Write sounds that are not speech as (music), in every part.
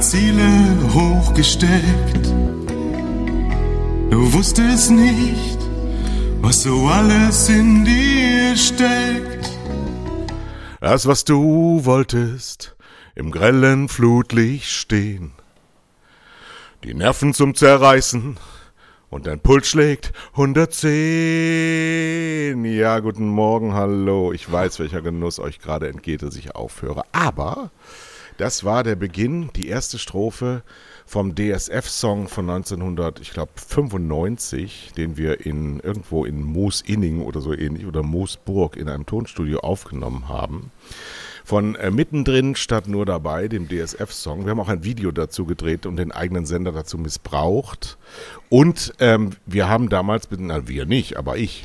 Ziele hochgesteckt. Du wusstest nicht, was so alles in dir steckt. Das, was du wolltest, im grellen Flutlicht stehen. Die Nerven zum Zerreißen und dein Puls schlägt 110. Ja, guten Morgen, hallo. Ich weiß, welcher Genuss euch gerade entgeht, dass ich aufhöre. Aber das war der Beginn, die erste Strophe vom DSF-Song von 1995, den wir in irgendwo in Moosinning oder so ähnlich oder Moosburg in einem Tonstudio aufgenommen haben von äh, mittendrin statt nur dabei, dem DSF-Song. Wir haben auch ein Video dazu gedreht und den eigenen Sender dazu missbraucht. Und ähm, wir haben damals, na wir nicht, aber ich,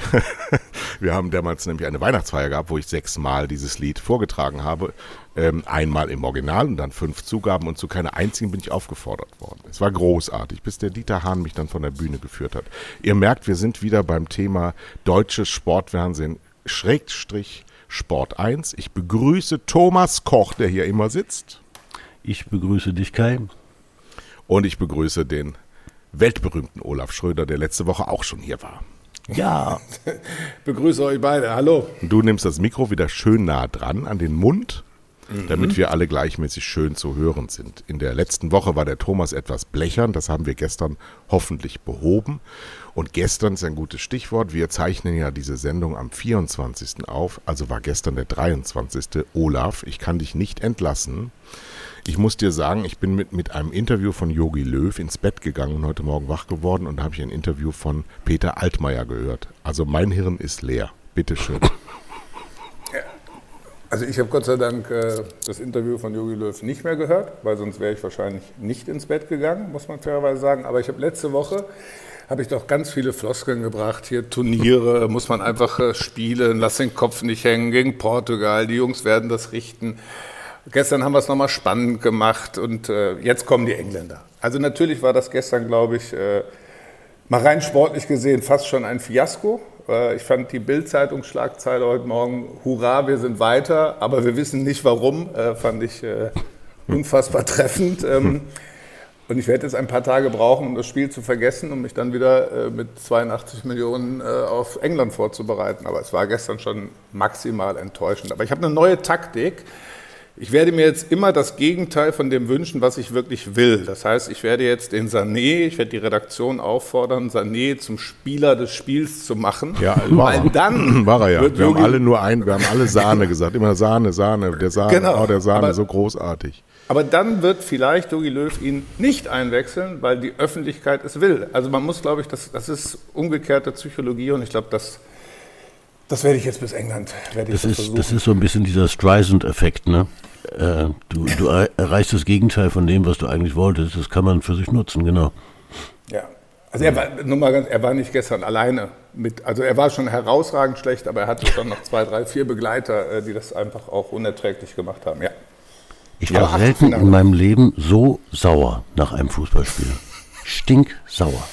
(laughs) wir haben damals nämlich eine Weihnachtsfeier gehabt, wo ich sechsmal dieses Lied vorgetragen habe. Ähm, einmal im Original und dann fünf Zugaben und zu keiner einzigen bin ich aufgefordert worden. Es war großartig, bis der Dieter Hahn mich dann von der Bühne geführt hat. Ihr merkt, wir sind wieder beim Thema deutsches Sportfernsehen, Schrägstrich Sport 1. Ich begrüße Thomas Koch, der hier immer sitzt. Ich begrüße dich, Kai. Und ich begrüße den weltberühmten Olaf Schröder, der letzte Woche auch schon hier war. Ja. (laughs) begrüße euch beide. Hallo. Du nimmst das Mikro wieder schön nah dran an den Mund mhm. damit wir alle gleichmäßig schön zu hören sind. In der letzten Woche war der Thomas etwas blechern, das haben wir gestern hoffentlich behoben. Und gestern ist ein gutes Stichwort. Wir zeichnen ja diese Sendung am 24. auf, also war gestern der 23. Olaf, ich kann dich nicht entlassen. Ich muss dir sagen, ich bin mit, mit einem Interview von Yogi Löw ins Bett gegangen und heute Morgen wach geworden und habe ich ein Interview von Peter Altmaier gehört. Also mein Hirn ist leer. Bitteschön. Also ich habe Gott sei Dank äh, das Interview von Jogi Löw nicht mehr gehört, weil sonst wäre ich wahrscheinlich nicht ins Bett gegangen, muss man fairerweise sagen. Aber ich habe letzte Woche habe ich doch ganz viele Floskeln gebracht. Hier Turniere muss man einfach äh, spielen, lass den Kopf nicht hängen gegen Portugal. Die Jungs werden das richten. Gestern haben wir es nochmal spannend gemacht und äh, jetzt kommen die Engländer. Also natürlich war das gestern, glaube ich, äh, mal rein sportlich gesehen fast schon ein Fiasko. Äh, ich fand die Bild-Zeitungsschlagzeile heute Morgen, Hurra, wir sind weiter, aber wir wissen nicht warum, äh, fand ich äh, unfassbar (laughs) treffend. Ähm, und ich werde jetzt ein paar Tage brauchen, um das Spiel zu vergessen, um mich dann wieder mit 82 Millionen auf England vorzubereiten. Aber es war gestern schon maximal enttäuschend. Aber ich habe eine neue Taktik. Ich werde mir jetzt immer das Gegenteil von dem wünschen, was ich wirklich will. Das heißt, ich werde jetzt den Sané, ich werde die Redaktion auffordern, Sané zum Spieler des Spiels zu machen. Ja, war weil dann (clears throat) war er ja. Wir haben alle nur ein, wir haben alle Sahne gesagt, immer Sahne, Sahne, der Sahne, genau. oh, der Sahne, so großartig. Aber dann wird vielleicht Jogi Löw ihn nicht einwechseln, weil die Öffentlichkeit es will. Also man muss, glaube ich, das, das ist umgekehrte Psychologie und ich glaube, das das werde ich jetzt bis England. Werde das, ist, versuchen. das ist so ein bisschen dieser Streisand-Effekt, ne? Äh, du, du erreichst das Gegenteil von dem, was du eigentlich wolltest. Das kann man für sich nutzen, genau. Ja. Also er war, nur mal ganz, er war nicht gestern alleine mit, also er war schon herausragend schlecht, aber er hatte schon noch zwei, drei, vier Begleiter, äh, die das einfach auch unerträglich gemacht haben, ja. Ich war ja, selten in meinem Leben so sauer nach einem Fußballspiel. Stinksauer.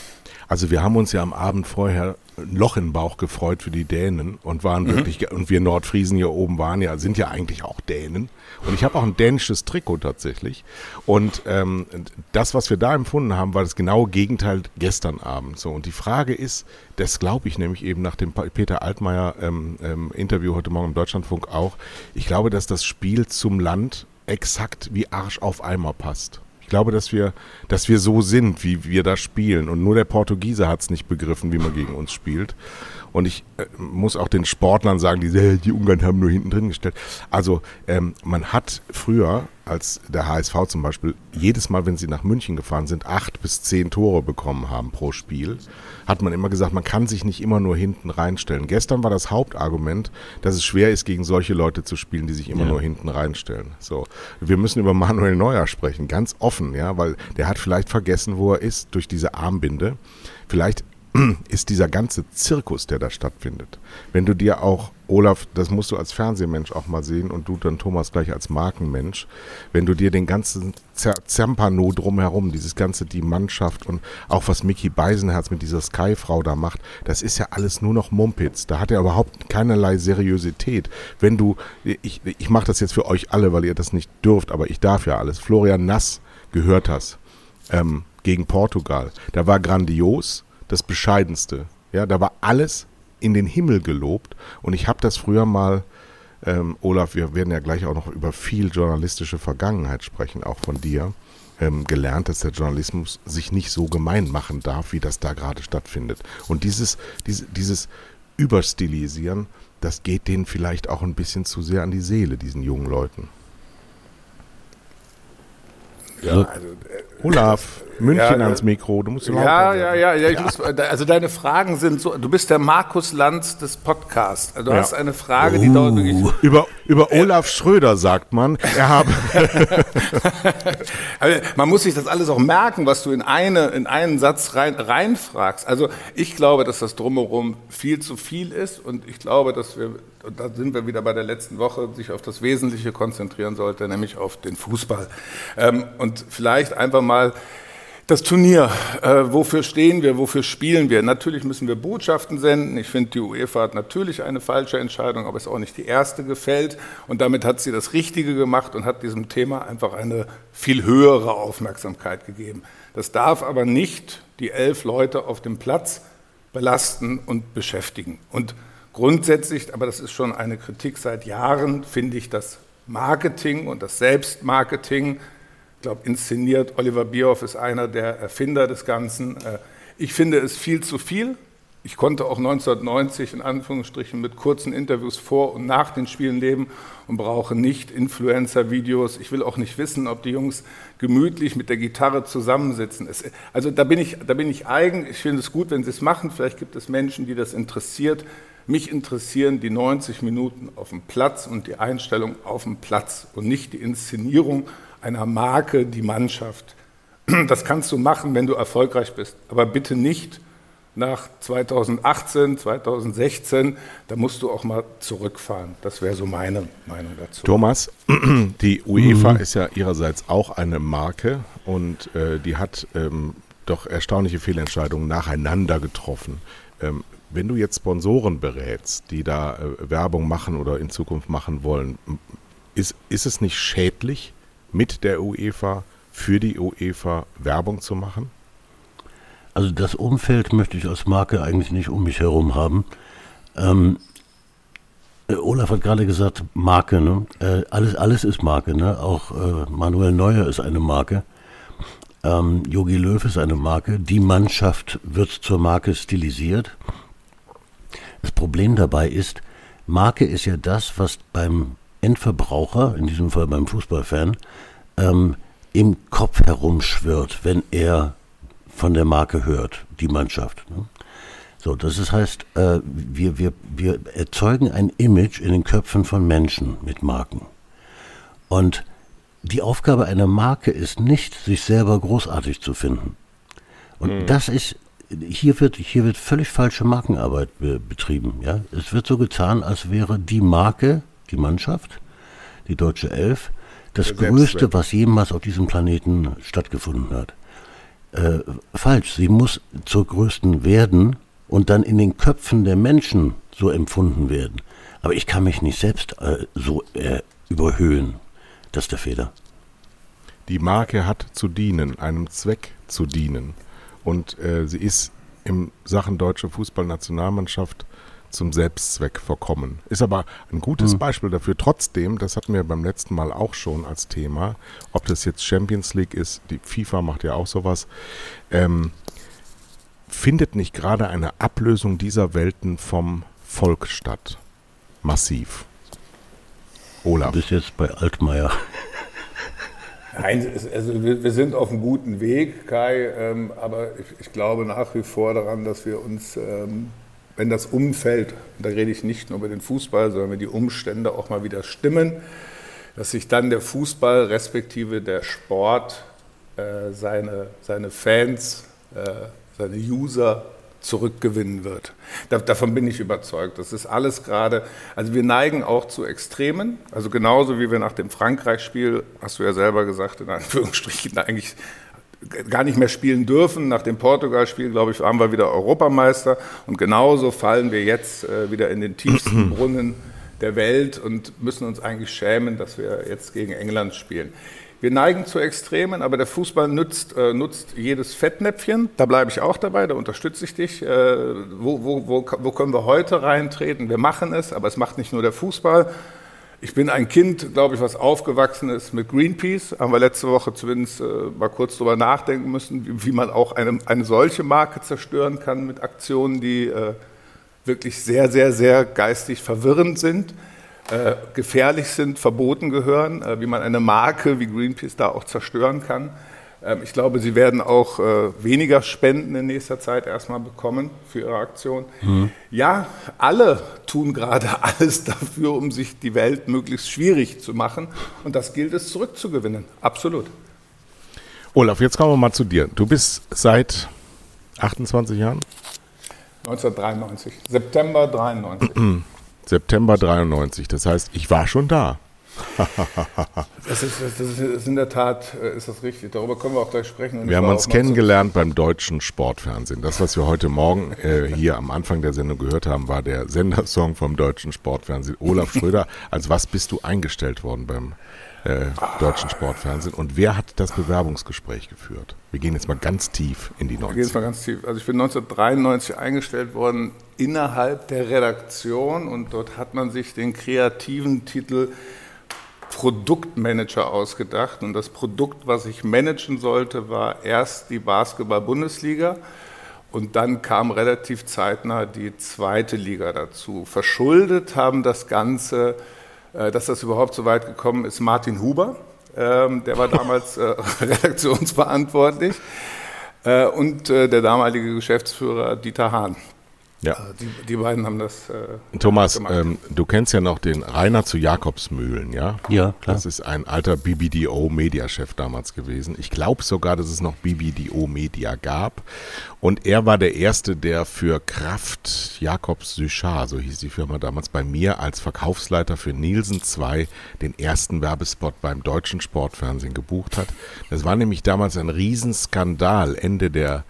Also wir haben uns ja am Abend vorher ein Loch im Bauch gefreut für die Dänen und waren mhm. wirklich, und wir Nordfriesen hier oben waren ja, sind ja eigentlich auch Dänen. Und ich habe auch ein dänisches Trikot tatsächlich. Und ähm, das, was wir da empfunden haben, war das genaue Gegenteil gestern Abend. So, und die Frage ist, das glaube ich nämlich eben nach dem Peter Altmaier ähm, ähm, Interview heute Morgen im Deutschlandfunk auch, ich glaube, dass das Spiel zum Land exakt wie Arsch auf Eimer passt glaube, dass wir, dass wir so sind, wie wir da spielen. Und nur der Portugiese hat es nicht begriffen, wie man gegen uns spielt. Und ich äh, muss auch den Sportlern sagen, die, äh, die Ungarn haben nur hinten drin gestellt. Also ähm, man hat früher, als der HSV zum Beispiel, jedes Mal, wenn sie nach München gefahren sind, acht bis zehn Tore bekommen haben pro Spiel, hat man immer gesagt, man kann sich nicht immer nur hinten reinstellen. Gestern war das Hauptargument, dass es schwer ist, gegen solche Leute zu spielen, die sich immer ja. nur hinten reinstellen. So, wir müssen über Manuel Neuer sprechen, ganz offen, ja, weil der hat vielleicht vergessen, wo er ist durch diese Armbinde. Vielleicht (clears throat) ist dieser ganze Zirkus, der da stattfindet. Wenn du dir auch, Olaf, das musst du als Fernsehmensch auch mal sehen und du dann Thomas gleich als Markenmensch, wenn du dir den ganzen Zampano drumherum, dieses ganze, die Mannschaft und auch was Mickey Beisenherz mit dieser Sky-Frau da macht, das ist ja alles nur noch Mumpitz. Da hat er überhaupt keinerlei Seriosität. Wenn du, ich, ich mache das jetzt für euch alle, weil ihr das nicht dürft, aber ich darf ja alles, Florian Nass gehört hast, ähm, gegen Portugal, da war grandios, das Bescheidenste. Ja, da war alles in den Himmel gelobt. Und ich habe das früher mal, ähm, Olaf, wir werden ja gleich auch noch über viel journalistische Vergangenheit sprechen, auch von dir, ähm, gelernt, dass der Journalismus sich nicht so gemein machen darf, wie das da gerade stattfindet. Und dieses, diese, dieses Überstilisieren, das geht denen vielleicht auch ein bisschen zu sehr an die Seele, diesen jungen Leuten. Ja, also, äh, Olaf, München ja, ans Mikro, du musst ja, ja, ja, ja, ja, ich Muss, also deine Fragen sind so, du bist der Markus Lanz des Podcasts. Du hast eine Frage, die uh. dauert wirklich. Über, über Olaf Schröder sagt man, er habe. (laughs) (laughs) man muss sich das alles auch merken, was du in, eine, in einen Satz rein, reinfragst. Also ich glaube, dass das drumherum viel zu viel ist und ich glaube, dass wir und da sind wir wieder bei der letzten Woche, sich auf das Wesentliche konzentrieren sollte, nämlich auf den Fußball. Ähm, und vielleicht einfach mal das Turnier, äh, wofür stehen wir, wofür spielen wir? Natürlich müssen wir Botschaften senden. Ich finde, die UEFA hat natürlich eine falsche Entscheidung, aber es ist auch nicht die erste gefällt. Und damit hat sie das Richtige gemacht und hat diesem Thema einfach eine viel höhere Aufmerksamkeit gegeben. Das darf aber nicht die elf Leute auf dem Platz belasten und beschäftigen. Und grundsätzlich, aber das ist schon eine Kritik seit Jahren, finde ich das Marketing und das Selbstmarketing glaube, inszeniert. Oliver Bierhoff ist einer der Erfinder des Ganzen. Äh, ich finde es viel zu viel. Ich konnte auch 1990 in Anführungsstrichen mit kurzen Interviews vor und nach den Spielen leben und brauche nicht Influencer-Videos. Ich will auch nicht wissen, ob die Jungs gemütlich mit der Gitarre zusammensitzen. also da bin ich, da bin ich eigen. Ich finde es gut, wenn sie es machen. Vielleicht gibt es Menschen, die das interessiert. Mich interessieren die 90 Minuten auf dem Platz und die Einstellung auf dem Platz und nicht die Inszenierung einer Marke die Mannschaft. (clears throat) Das kannst du machen, wenn du erfolgreich bist, aber bitte nicht nach 2018, 2016, da musst du auch mal zurückfahren. Das wäre so meine Meinung dazu. Thomas, (clears throat) die UEFA mhm. ist ja ihrerseits auch eine Marke und äh, die hat ähm, doch erstaunliche Fehlentscheidungen nacheinander getroffen. Ähm, wenn du jetzt Sponsoren berätst, die da äh, Werbung machen oder in Zukunft machen wollen, ist, ist es nicht schädlich, mit der UEFA für die UEFA Werbung zu machen? Also das Umfeld möchte ich als Marke eigentlich nicht um mich herum haben. Ähm, äh, Olaf hat gerade gesagt, Marke, ne? Äh, alles, alles ist Marke, ne? Auch äh, Manuel Neuer ist eine Marke. Ähm, Jogi Löw ist eine Marke. Die Mannschaft wird zur Marke stilisiert. Das Problem dabei ist, Marke ist ja das, was beim Endverbraucher, in diesem Fall beim Fußballfan, ähm, im Kopf herumschwirrt, wenn er von der Marke hört, die Mannschaft. Ne? So, das ist, heißt, äh, wir, wir, wir erzeugen ein Image in den Köpfen von Menschen mit Marken. Und die Aufgabe einer Marke ist nicht, sich selber großartig zu finden. Und mhm. das ist, hier wird, hier wird völlig falsche Markenarbeit be betrieben. Ja? Es wird so getan, als wäre die Marke die Mannschaft, die deutsche Elf, das Größte, was jemals auf diesem Planeten stattgefunden hat. Äh, falsch, sie muss zur größten werden und dann in den Köpfen der Menschen so empfunden werden. Aber ich kann mich nicht selbst äh, so äh, überhöhen. Das ist der Fehler. Die Marke hat zu dienen, einem Zweck zu dienen. Und äh, sie ist in Sachen deutsche Fußballnationalmannschaft zum Selbstzweck verkommen. Ist aber ein gutes mhm. Beispiel dafür. Trotzdem, das hatten wir beim letzten Mal auch schon als Thema, ob das jetzt Champions League ist, die FIFA macht ja auch sowas, ähm, findet nicht gerade eine Ablösung dieser Welten vom Volk statt? Massiv. Olaf. Du bist jetzt bei Altmaier. Nein, also wir sind auf einem guten Weg, Kai, ähm, aber ich, glaube nach wie vor daran, dass wir uns ähm, wenn das Umfeld, da rede ich nicht nur über den Fußball, sondern wenn die Umstände auch mal wieder stimmen, dass sich dann der Fußball respektive der Sport äh, seine, seine Fans, äh, seine User zurückgewinnen wird. Da, davon bin ich überzeugt. Das ist alles gerade, also wir neigen auch zu Extremen, also genauso wie wir nach dem Frankreich-Spiel, hast du ja selber gesagt, in Anführungsstrichen (laughs) eigentlich gar nicht mehr spielen dürfen. Nach dem Portugal-Spiel, glaube ich, waren wir wieder Europameister und genauso fallen wir jetzt äh, wieder in den tiefsten (clears throat) Brunnen der Welt und müssen uns eigentlich schämen, dass wir jetzt gegen England spielen. Wir neigen zu Extremen, aber der Fußball nutzt, äh, nutzt jedes Fettnäpfchen. Da bleibe ich auch dabei, da unterstütze ich dich. Äh, wo, wo, wo, wo können wir heute reintreten? Wir machen es, aber es macht nicht nur der Fußball. Ich bin ein Kind, glaube ich, was aufgewachsen ist mit Greenpeace. Haben wir letzte Woche zumindest äh, mal kurz darüber nachdenken müssen, wie, wie man auch eine, eine solche Marke zerstören kann mit Aktionen, die äh, wirklich sehr, sehr, sehr geistig verwirrend sind äh, gefährlich sind, verboten gehören, äh, wie man eine Marke wie Greenpeace da auch zerstören kann. Ähm, ich glaube, sie werden auch äh, weniger Spenden in nächster Zeit erstmal bekommen für ihre Aktion. Mhm. Ja, alle tun gerade (laughs) alles dafür, um sich die Welt möglichst schwierig zu machen. Und das gilt es zurückzugewinnen. Absolut. Olaf, jetzt kommen wir mal zu dir. Du bist seit 28 Jahren? 1993, September 93. (clears throat) September 93. Das heißt, ich war schon da. (laughs) das, ist, das, ist, in der Tat äh, ist das richtig. Darüber können wir auch gleich sprechen. wir haben uns kennengelernt beim deutschen Sportfernsehen. Das, was wir heute Morgen äh, hier am Anfang der Sendung gehört haben, war der Sendersong vom deutschen Sportfernsehen. Olaf (laughs) Schröder, als was bist du eingestellt worden beim äh, deutschen Sportfernsehen. Und wer hat das Bewerbungsgespräch geführt? Wir gehen jetzt mal ganz tief in die 90er. Wir gehen jetzt mal ganz tief. Also ich bin 1993 eingestellt worden innerhalb der Redaktion und dort hat man sich den kreativen Titel Produktmanager ausgedacht. Und das Produkt, was ich managen sollte, war erst die Basketball-Bundesliga. Und dann kam relativ zeitnah die zweite Liga dazu. Verschuldet haben das Ganze äh, dass das überhaupt so weit gekommen ist, Martin Huber. Ähm, der war damals äh, (laughs) redaktionsverantwortlich. Äh, und der damalige Geschäftsführer Dieter Hahn. Ja. Also die, die, beiden haben das. Äh, Thomas, ähm, du kennst ja noch den Rainer zu Jakobsmühlen, ja? Ja, klar. Das ist ein alter BBDO-Mediachef damals gewesen. Ich glaube sogar, dass es noch BBDO-Media gab. Und er war der Erste, der für Kraft Jakobs Sychar, so hieß die Firma damals, bei mir als Verkaufsleiter für Nielsen 2 den ersten Werbespot beim deutschen Sportfernsehen gebucht hat. Das war nämlich damals ein Riesenskandal Ende der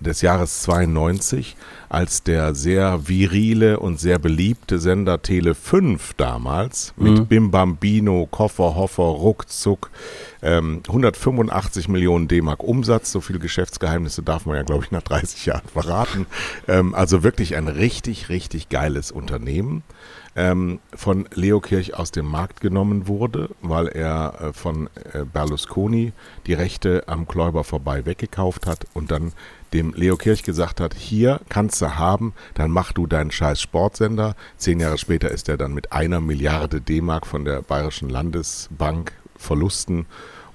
des Jahres 92, als der sehr virile und sehr beliebte Sender Tele 5 damals mit mhm. Bim Bambino, Koffer, Hoffer, Ruckzuck, ähm, 185 Millionen D-Mark Umsatz, so viele Geschäftsgeheimnisse darf man ja, glaube ich, nach 30 Jahren verraten. Ähm, also wirklich ein richtig, richtig geiles Unternehmen ähm, von Leo Kirch aus dem Markt genommen wurde, weil er äh, von äh, Berlusconi die Rechte am Kläuber vorbei weggekauft hat und dann dem Leo Kirch gesagt hat, hier kannst du haben, dann mach du deinen scheiß Sportsender. Zehn Jahre später ist er dann mit einer Milliarde D-Mark von der Bayerischen Landesbank Verlusten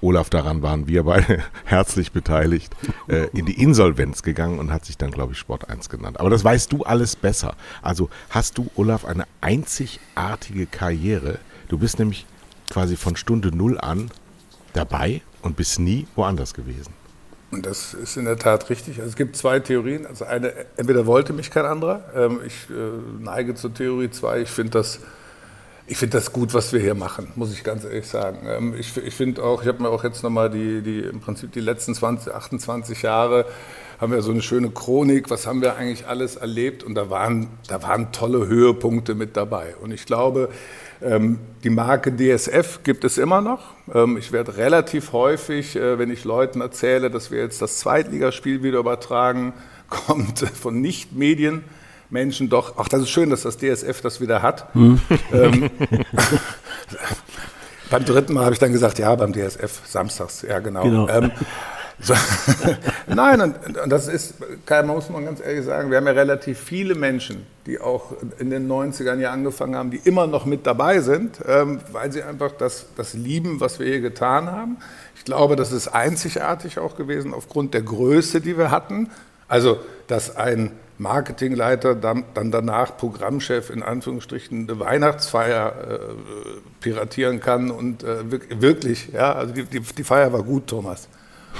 Olaf, daran waren wir beide (laughs) herzlich beteiligt, äh, in die Insolvenz gegangen und hat sich dann, glaube ich, Sport 1 genannt. Aber das weißt du alles besser. Also hast du, Olaf, eine einzigartige Karriere. Du bist nämlich quasi von Stunde Null an dabei und bist nie woanders gewesen. Und das ist in der Tat richtig. Also es gibt zwei Theorien. Also eine, entweder wollte mich kein anderer. Ähm, ich äh, neige zur Theorie zwei. Ich finde das ich finde das gut, was wir hier machen, muss ich ganz ehrlich sagen. Ähm, ich, ich finde auch, ich habe mir auch jetzt nochmal die, die, im Prinzip die letzten 20, 28 Jahre haben wir so eine schöne Chronik, was haben wir eigentlich alles erlebt und da waren, da waren tolle Höhepunkte mit dabei. Und ich glaube, ähm, die Marke DSF gibt es immer noch. Ähm, ich werde relativ häufig, äh, wenn ich Leuten erzähle, dass wir jetzt das Zweitligaspiel wieder übertragen, (laughs) kommt von Nicht-Medien Menschen doch, ach, das ist schön, dass das DSF das wieder hat. Hm. Ähm, (laughs) beim dritten Mal habe ich dann gesagt, ja, beim DSF samstags, ja genau. genau. Ähm, so, (laughs) Nein, und, und, das ist, Kai, muss man ganz ehrlich sagen, wir haben ja relativ viele Menschen, die auch in den 90ern ja angefangen haben, die immer noch mit dabei sind, ähm, weil sie einfach das, das lieben, was wir hier getan haben. Ich glaube, das ist einzigartig auch gewesen aufgrund der Größe, die wir hatten. Also, dass ein Marketingleiter, dann, dann danach Programmchef in Anführungsstrichen eine Weihnachtsfeier äh, piratieren kann und äh, wirklich, ja, also die, die, die, Feier war gut, Thomas.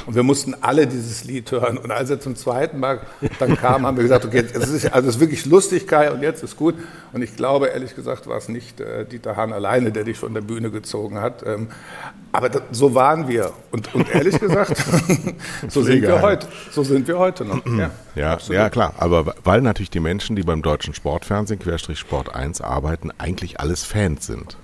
Und wir mussten alle dieses Lied hören. Und als er zum zweiten Mal dann kam, haben wir gesagt, okay, es ist, also es ist wirklich lustig, Kai, und jetzt ist gut. Und ich glaube, ehrlich gesagt, war es nicht äh, Dieter Hahn alleine, der dich von der Bühne gezogen hat. Ähm, aber das, so waren wir. Und, und ehrlich gesagt, (laughs) so sind wir heute. So sind wir heute noch. Ja, ja, ja, klar. Aber weil natürlich die Menschen, die beim deutschen Sportfernsehen, Querstrich Sport 1 arbeiten, eigentlich alles Fans sind.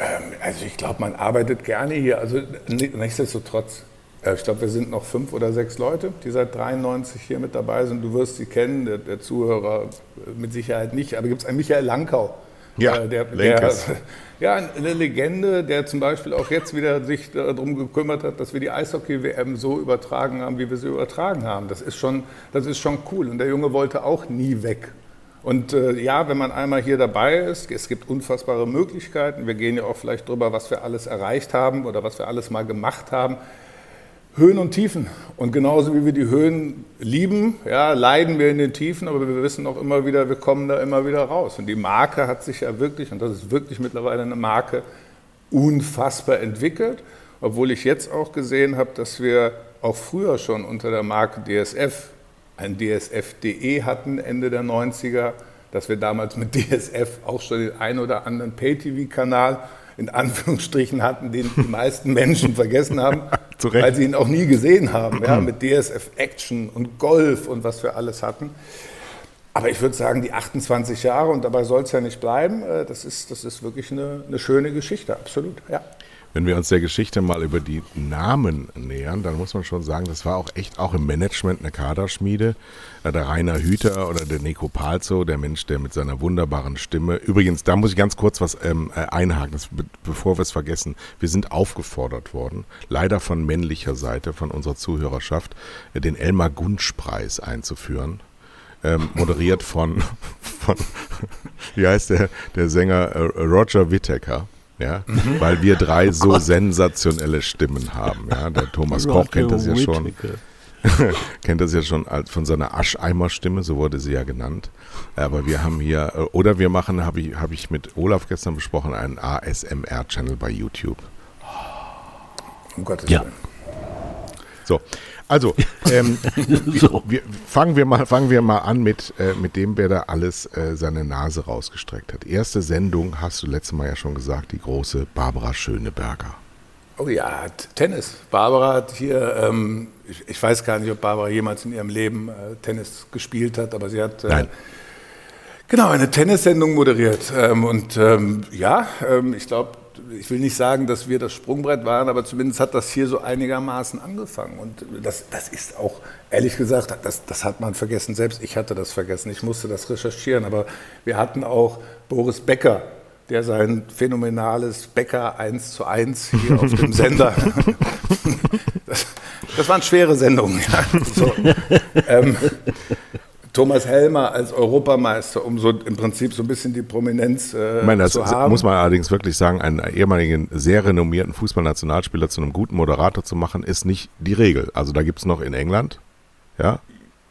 Ähm, also ich glaube, man arbeitet gerne hier. Also nichtsdestotrotz, äh, ich glaube, wir sind noch fünf oder sechs Leute, die seit 93 hier mit dabei sind. Du wirst sie kennen, der, der Zuhörer mit Sicherheit nicht. Aber gibt es einen Michael Langkau? Ja, äh, der, der, (laughs) ja, eine Legende, der zum Beispiel auch jetzt wieder sich darum gekümmert hat, dass wir die Eishockey-WM so übertragen haben, wie wir sie übertragen haben. Das ist schon, das ist schon cool. Und der Junge wollte auch nie weg. Und äh, ja, wenn man einmal hier dabei ist, es gibt unfassbare Möglichkeiten. Wir gehen ja auch vielleicht drüber, was wir alles erreicht haben oder was wir alles mal gemacht haben. Höhen und Tiefen. Und genauso wie wir die Höhen lieben, ja, leiden wir in den Tiefen, aber wir wissen auch immer wieder, wir kommen da immer wieder raus. Und die Marke hat sich ja wirklich, und das ist wirklich mittlerweile eine Marke, unfassbar entwickelt. Obwohl ich jetzt auch gesehen habe, dass wir auch früher schon unter der Marke DSF ein DSF.de hatten Ende der 90er, dass wir damals mit (laughs) DSF auch schon den ein oder anderen Pay-TV-Kanal in Anführungsstrichen hatten, den die meisten Menschen vergessen haben, (laughs) weil sie ihn auch nie gesehen haben, ja, mit DSF Action und Golf und was wir alles hatten. Aber ich würde sagen, die 28 Jahre, und dabei soll es ja nicht bleiben, äh, das ist, das ist wirklich eine, eine schöne Geschichte, absolut, ja. Wenn wir uns der Geschichte mal über die Namen nähern, dann muss man schon sagen, das war auch echt auch im Management eine Kaderschmiede. Äh, der Rainer Hüter oder der Nico Palzo, der Mensch, der mit seiner wunderbaren Stimme. Übrigens, da muss ich ganz kurz was ähm, äh, einhaken, das, bevor wir es vergessen. Wir sind aufgefordert worden, leider von männlicher Seite, von unserer Zuhörerschaft, äh, den Elmar Gunsch-Preis einzuführen. Ähm, moderiert von, (laughs) von, (laughs) wie heißt der, der Sänger äh, Roger Whittaker ja, mhm. weil wir drei oh so sensationelle Stimmen haben. Ja, der Thomas Koch (laughs) kennt das ja schon. kennt das ja schon von seiner Ascheimer-Stimme, so wurde sie ja genannt. Aber wir haben hier, äh, oder wir machen, habe ich, hab ich mit Olaf gestern besprochen, einen ASMR-Channel bei YouTube. Um Gottes Willen. So, also, ähm, (laughs) so. wir, fangen, wir mal, fangen wir mal an mit, äh, mit dem, wer da alles äh, seine Nase rausgestreckt hat. Erste Sendung, hast du letztes Mal ja schon gesagt, die große Barbara Schöneberger. Oh ja, Tennis. Barbara hat hier, ähm, ich, ich, weiß gar nicht, ob Barbara jemals in ihrem Leben äh, Tennis gespielt hat, aber sie hat äh, genau eine Tennissendung moderiert. Ähm, und ähm, ja, ähm, ich glaube, ich will nicht sagen, dass wir das Sprungbrett waren, aber zumindest hat das hier so einigermaßen angefangen. Und das, das ist auch, ehrlich gesagt, das, das hat man vergessen. Selbst ich hatte das vergessen. Ich musste das recherchieren. Aber wir hatten auch Boris Becker, der sein phänomenales Becker 1 zu 1 hier auf dem (laughs) Sender. Das, das waren schwere Sendungen. Ja. So. (laughs) Ähm, Thomas Helmer als Europameister, um so im Prinzip so ein bisschen die Prominenz äh, ich meine, das zu haben. muss man allerdings wirklich sagen, einen ehemaligen sehr renommierten Fußballnationalspieler zu einem guten Moderator zu machen, ist nicht die Regel. Also da gibt es noch in England, ja,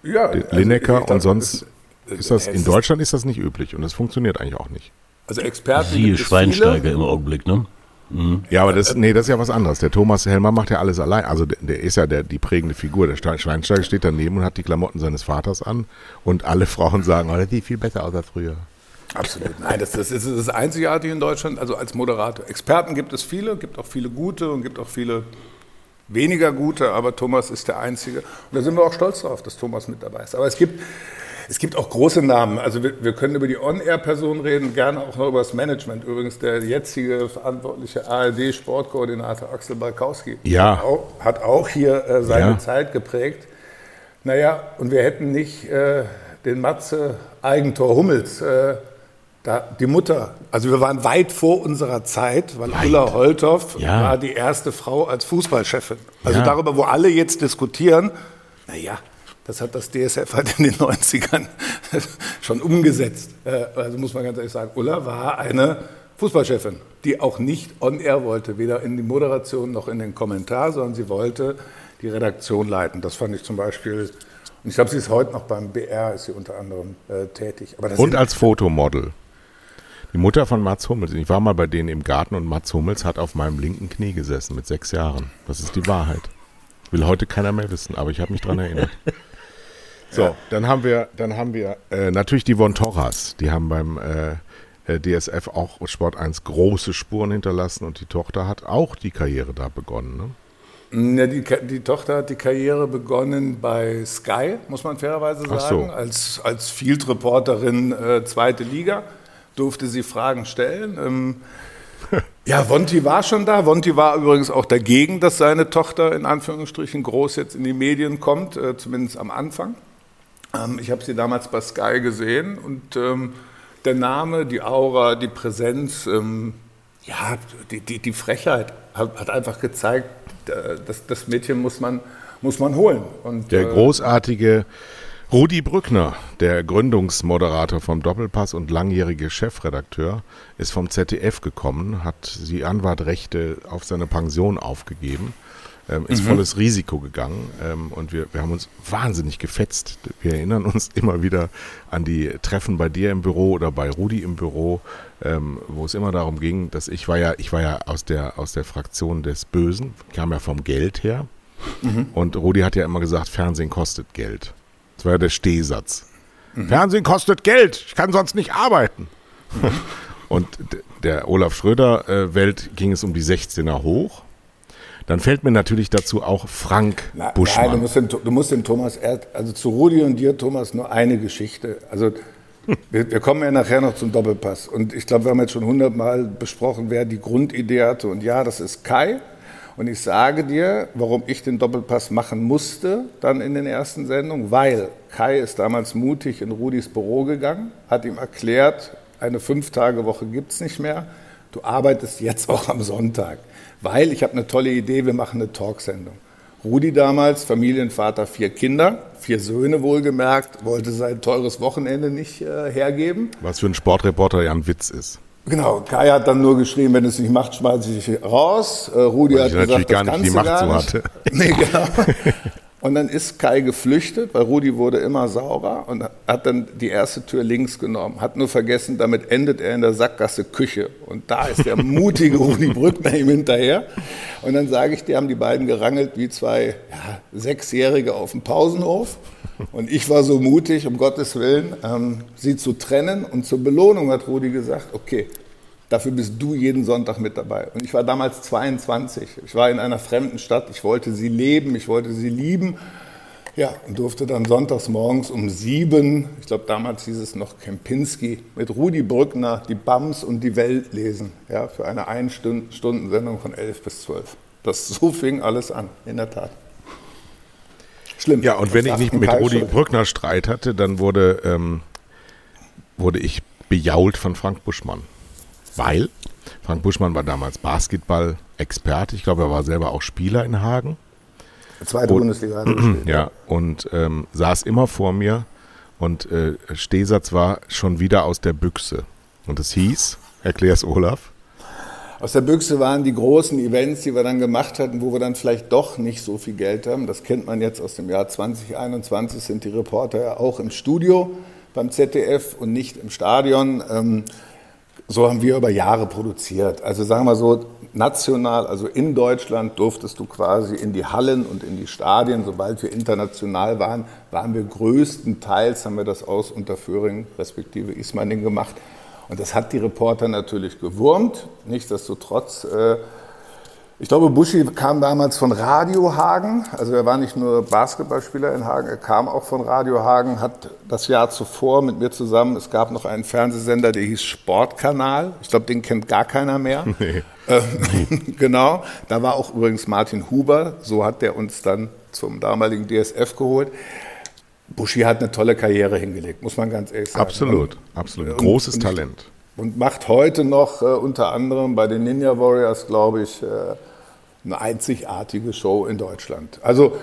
ja also Lineker glaub, und sonst ist, ist das, in Deutschland ist das nicht üblich und das funktioniert eigentlich auch nicht. Also Experten Siehe Schweinsteiger viele. im Augenblick, ne? Mhm. Ja, aber das, nee, das ist ja was anderes. Der Thomas Helmer macht ja alles allein. Also der, der ist ja der, die prägende Figur. Der Schweinsteiger steht daneben und hat die Klamotten seines Vaters an und alle Frauen sagen, oh, der sieht viel besser aus als früher. Absolut. Nein, das, das ist das Einzigartige in Deutschland, also als Moderator. Experten gibt es viele, gibt auch viele gute und gibt auch viele weniger gute, aber Thomas ist der Einzige. Und da sind wir auch stolz drauf, dass Thomas mit dabei ist. Aber es gibt es gibt auch große Namen. Also wir, wir können über die On-Air-Personen reden, gerne auch noch über das Management. Übrigens der jetzige verantwortliche ARD-Sportkoordinator Axel Balkowski ja. hat, auch, hat auch hier äh, seine ja. Zeit geprägt. Naja, und wir hätten nicht äh, den Matze Eigentor Hummels, äh, da, die Mutter, also wir waren weit vor unserer Zeit, weil weit. Ulla Holthoff ja. war die erste Frau als Fußballchefin. Also ja. darüber, wo alle jetzt diskutieren, naja, das hat das DSF halt in den 90ern (laughs) schon umgesetzt. Äh, also muss man ganz ehrlich sagen, Ulla war eine Fußballchefin, die auch nicht on-air wollte, weder in die Moderation noch in den Kommentar, sondern sie wollte die Redaktion leiten. Das fand ich zum Beispiel, und ich glaube, sie ist heute noch beim BR, ist sie unter anderem äh, tätig. und als Fotomodel. Die Mutter von Mats Hummels. Ich war mal bei denen im Garten und Mats Hummels hat auf meinem linken Knie gesessen mit sechs Jahren. Das ist die Wahrheit. Will heute keiner mehr wissen, aber ich habe mich dran erinnert. (laughs) So, dann haben wir, dann haben wir äh, natürlich die Von Torras. Die haben beim äh, äh DSF auch Sport 1 große Spuren hinterlassen und die Tochter hat auch die Karriere da begonnen. Ne? Ja, die, die, Tochter hat die Karriere begonnen bei Sky, muss man fairerweise sagen, so. als, als Field-Reporterin äh, zweite Liga, durfte sie Fragen stellen. Ähm, (laughs) ja, Vonti war schon da. Vonti war übrigens auch dagegen, dass seine Tochter in Anführungsstrichen groß jetzt in die Medien kommt, äh, zumindest am Anfang. Ähm, ich habe sie damals bei Sky gesehen und ähm, der Name, die Aura, die Präsenz, ähm, ja, die, die, die Frechheit hat, hat einfach gezeigt, das, das Mädchen muss man, muss man holen. Und, der äh, großartige Rudi Brückner, der Gründungsmoderator vom Doppelpass und langjährige Chefredakteur, ist vom ZDF gekommen, hat die Anwartrechte auf seine Pension aufgegeben, ähm, ist mhm. volles Risiko gegangen ähm, und wir, wir haben uns wahnsinnig gefetzt. Wir erinnern uns (laughs) immer wieder an die Treffen bei dir im Büro oder bei Rudi im Büro, ähm, wo es immer darum ging, dass ich war ja, ich war ja aus der, aus der Fraktion des Bösen, kam ja vom Geld her. Mhm. Und Rudi hat ja immer gesagt, Fernsehen kostet Geld. Das war ja der Stehsatz. Mhm. Fernsehen kostet Geld, ich kann sonst nicht arbeiten. Mhm. (laughs) Und der Olaf Schröder-Welt äh, ging es um die 16er hoch. Dann fällt mir natürlich dazu auch Frank Na, Buschmann. Nein, du musst, den, du musst den Thomas, also zu Rudi und dir, Thomas, nur eine Geschichte. Also (laughs) wir, wir, kommen ja nachher noch zum Doppelpass. Und ich glaube, wir haben jetzt schon hundertmal besprochen, wer die Grundidee hatte. Und ja, das ist Kai. Und ich sage dir, warum ich den Doppelpass machen musste, dann in den ersten Sendungen, weil Kai ist damals mutig in Rudis Büro gegangen, hat ihm erklärt, eine Fünf-Tage-Woche gibt es nicht mehr. Du arbeitest jetzt auch am Sonntag, weil ich habe eine tolle Idee, wir machen eine Talksendung. Rudi damals, Familienvater, vier Kinder, vier Söhne wohlgemerkt, wollte sein teures Wochenende nicht äh, hergeben. Was für ein Sportreporter ja ein Witz ist. Genau, Kai hat dann nur geschrieben, wenn es nicht macht, schmeiße ich dich raus. Äh, Rudi Weil hat ich gesagt, gar das nicht die Macht so hatte. (laughs) Nee, genau. (laughs) Und dann ist Kai geflüchtet, weil Rudi wurde immer saurer und hat dann die erste Tür links genommen. Hat nur vergessen, damit endet er in der Sackgasse Küche. Und da ist der (laughs) mutige Rudi Brückner ihm hinterher. Und dann sage ich, die haben die beiden gerangelt wie zwei ja, Sechsjährige auf dem Pausenhof. Und ich war so mutig, um Gottes Willen, ähm, sie zu trennen. Und zur Belohnung hat Rudi gesagt, okay, Dafür bist du jeden Sonntag mit dabei. Und ich war damals 22. Ich war in einer fremden Stadt. Ich wollte sie leben, ich wollte sie lieben. Ja, und durfte dann sonntags morgens um sieben, ich glaube damals hieß es noch Kempinski, mit Rudi Brückner die Bams und die Welt lesen. Ja, für eine Ein-Stunden-Sendung von elf bis zwölf. Das so fing alles an, in der Tat. Schlimm. Ja, und wenn ich nicht mit Rudi Brückner Streit hatte, dann wurde, ähm, wurde ich bejault von Frank Buschmann weil Frank Buschmann war damals Basketball-Experte. Ich glaube, er war selber auch Spieler in Hagen. Zweite und, Bundesliga. (clears throat) ja, und ähm, saß immer vor mir und äh, Stehsatz war schon wieder aus der Büchse. Und es hieß, erklär's Olaf. Aus der Büchse waren die großen Events, die wir dann gemacht hatten, wo wir dann vielleicht doch nicht so viel Geld haben. Das kennt man jetzt aus dem Jahr 2021, sind die Reporter ja auch im Studio beim ZDF und nicht im Stadion. Ähm, so haben wir über Jahre produziert. Also sagen wir so, national, also in Deutschland durftest du quasi in die Hallen und in die Stadien. Sobald wir international waren, waren wir größtenteils, haben wir das aus Unterföhring respektive Ismaning gemacht. Und das hat die Reporter natürlich gewurmt. Nichtsdestotrotz äh, ich glaube, Buschi kam damals von Radio Hagen. Also er war nicht nur Basketballspieler in Hagen, er kam auch von Radio Hagen, hat das Jahr zuvor mit mir zusammen, es gab noch einen Fernsehsender, der hieß Sportkanal. Ich glaube, den kennt gar keiner mehr. (laughs) Nee. Ähm, (laughs) genau. Da war auch übrigens Martin Huber, so hat der uns dann zum damaligen DSF geholt. Buschi hat eine tolle Karriere hingelegt, muss man ganz ehrlich sagen. Absolut, absolut. Großes und, Talent. Und macht heute noch äh, unter anderem bei den Ninja Warriors, glaube ich, äh, eine einzigartige Show in Deutschland. Also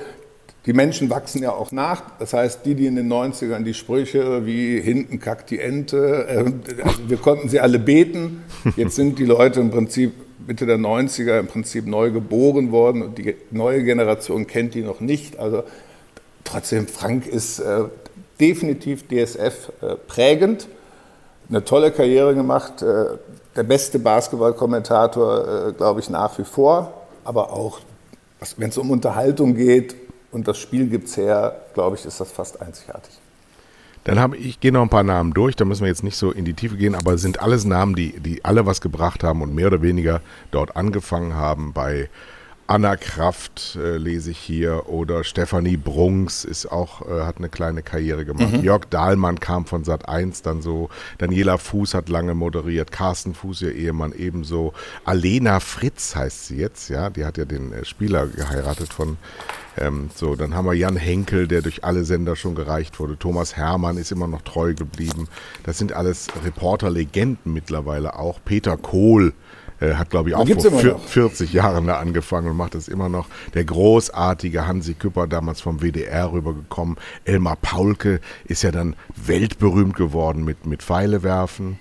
die Menschen wachsen ja auch nach. Das heißt, die, die in den 90ern die Sprüche wie hinten kackt die Ente, äh, also wir konnten sie alle beten. Jetzt sind die Leute im Prinzip Mitte der 90er im Prinzip neu geboren worden und die neue Generation kennt die noch nicht. Also trotzdem, Frank ist äh, definitiv DSF äh, prägend. eine tolle Karriere gemacht, äh, der beste Basketballkommentator, äh, glaube ich, nach wie vor, aber auch, wenn es um Unterhaltung geht und das Spiel gibt es her, glaube ich, ist das fast einzigartig. Dann habe ich gehe noch ein paar Namen durch, da müssen wir jetzt nicht so in die Tiefe gehen, aber sind alles Namen, die, die alle was gebracht haben und mehr oder weniger dort angefangen haben bei Anna Kraft äh, lese ich hier oder Stefanie Brunks ist auch äh, hat eine kleine Karriere gemacht. Mhm. Jörg Dahlmann kam von Sat 1 dann so. Daniela Fuß hat lange moderiert. Carsten Fuß ihr Ehemann ebenso. Alena Fritz heißt sie jetzt, ja, die hat ja den äh, Spieler geheiratet von ähm, so. Dann haben wir Jan Henkel, der durch alle Sender schon gereicht wurde. Thomas Hermann ist immer noch treu geblieben. Das sind alles Reporter-Legenden mittlerweile auch. Peter Kohl äh, hat, glaube ich, auch vor 40 Jahren da angefangen und macht es immer noch. Der großartige Hansi Küpper, damals vom WDR rübergekommen. Elmar Paulke ist ja dann weltberühmt geworden mit, mit Pfeile werfen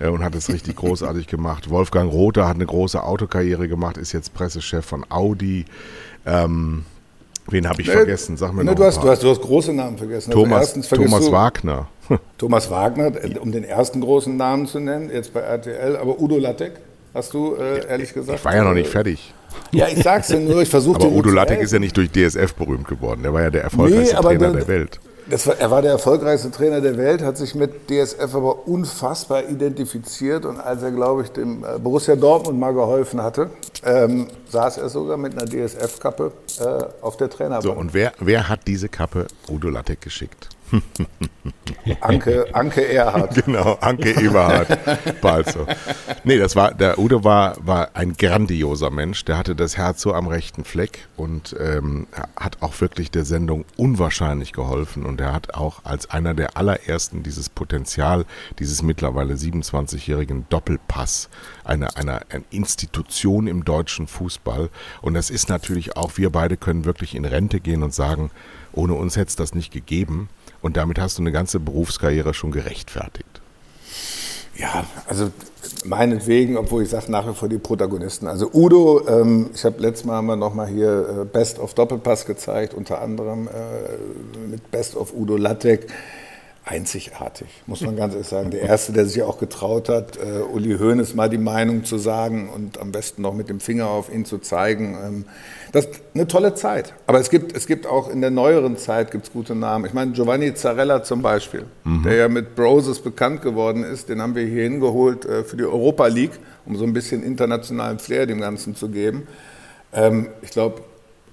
äh, und hat es richtig (laughs) großartig gemacht. Wolfgang Rother hat eine große Autokarriere gemacht, ist jetzt Pressechef von Audi. Ähm, wen habe ich ne, vergessen? Sag mir ne, noch. Du hast, du, hast, du hast große Namen vergessen. Thomas, also Thomas Wagner. (laughs) Thomas Wagner, um den ersten großen Namen zu nennen, jetzt bei RTL, aber Udo Lattek hast du äh, ehrlich gesagt. Ich war ja noch nicht fertig. Ja, ich sag's dir nur, ich versuche (laughs) Aber Udo Lattek ist ja nicht durch DSF berühmt geworden. Der war ja der erfolgreichste nee, Trainer der, der Welt. War, er war der erfolgreichste Trainer der Welt, hat sich mit DSF aber unfassbar identifiziert und als er, glaube ich, dem äh, Borussia Dortmund mal geholfen hatte, ähm, saß er sogar mit einer DSF-Kappe äh, auf der Trainerbank. So, und wer, wer hat diese Kappe Udo Lattek geschickt? (laughs) Anke, Anke Erhard. Genau, Anke Eberhard. (laughs) Balzo. Nee, das war, der Udo war, war ein grandioser Mensch. Der hatte das Herz so am rechten Fleck und ähm, hat auch wirklich der Sendung unwahrscheinlich geholfen. Und er hat auch als einer der allerersten dieses Potenzial dieses mittlerweile 27-jährigen Doppelpass einer, einer, einer Institution im deutschen Fußball. Und das ist natürlich auch, wir beide können wirklich in Rente gehen und sagen, ohne uns hätte es das nicht gegeben. Und damit hast du eine ganze Berufskarriere schon gerechtfertigt. Ja, also meinetwegen, obwohl ich sage nach wie vor die Protagonisten. Also Udo, ähm, ich habe letztes Mal haben wir nochmal hier äh, Best of Doppelpass gezeigt, unter anderem äh, mit Best of Udo Lattek einzigartig, muss man ganz ehrlich sagen. Der Erste, der sich auch getraut hat, äh, Uli Hoeneß mal die Meinung zu sagen und am besten noch mit dem Finger auf ihn zu zeigen. Ähm, das ist eine tolle Zeit. Aber es gibt, es gibt auch in der neueren Zeit gibt's gute Namen. Ich meine, Giovanni Zarella zum Beispiel, mhm. der ja mit Broses bekannt geworden ist, den haben wir hier hingeholt äh, für die Europa League, um so ein bisschen internationalen Flair dem Ganzen zu geben. Ähm, ich glaube,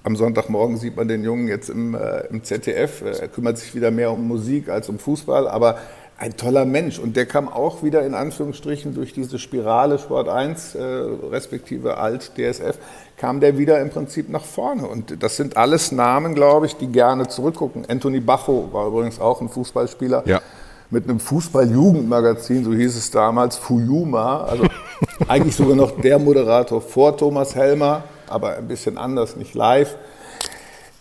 am Sonntagmorgen sieht man den Jungen jetzt im, äh, im ZDF. Er kümmert sich wieder mehr um Musik als um Fußball, aber ein toller Mensch. Und der kam auch wieder in Anführungsstrichen durch diese Spirale Sport 1, äh, respektive Alt DSF, kam der wieder im Prinzip nach vorne. Und das sind alles Namen, glaube ich, die gerne zurückgucken. Anthony Bacho war übrigens auch ein Fußballspieler. Ja. Mit einem Fußball-Jugendmagazin, so hieß es damals, Fuyuma, also (laughs) eigentlich sogar noch der Moderator vor Thomas Helmer, aber ein bisschen anders, nicht live.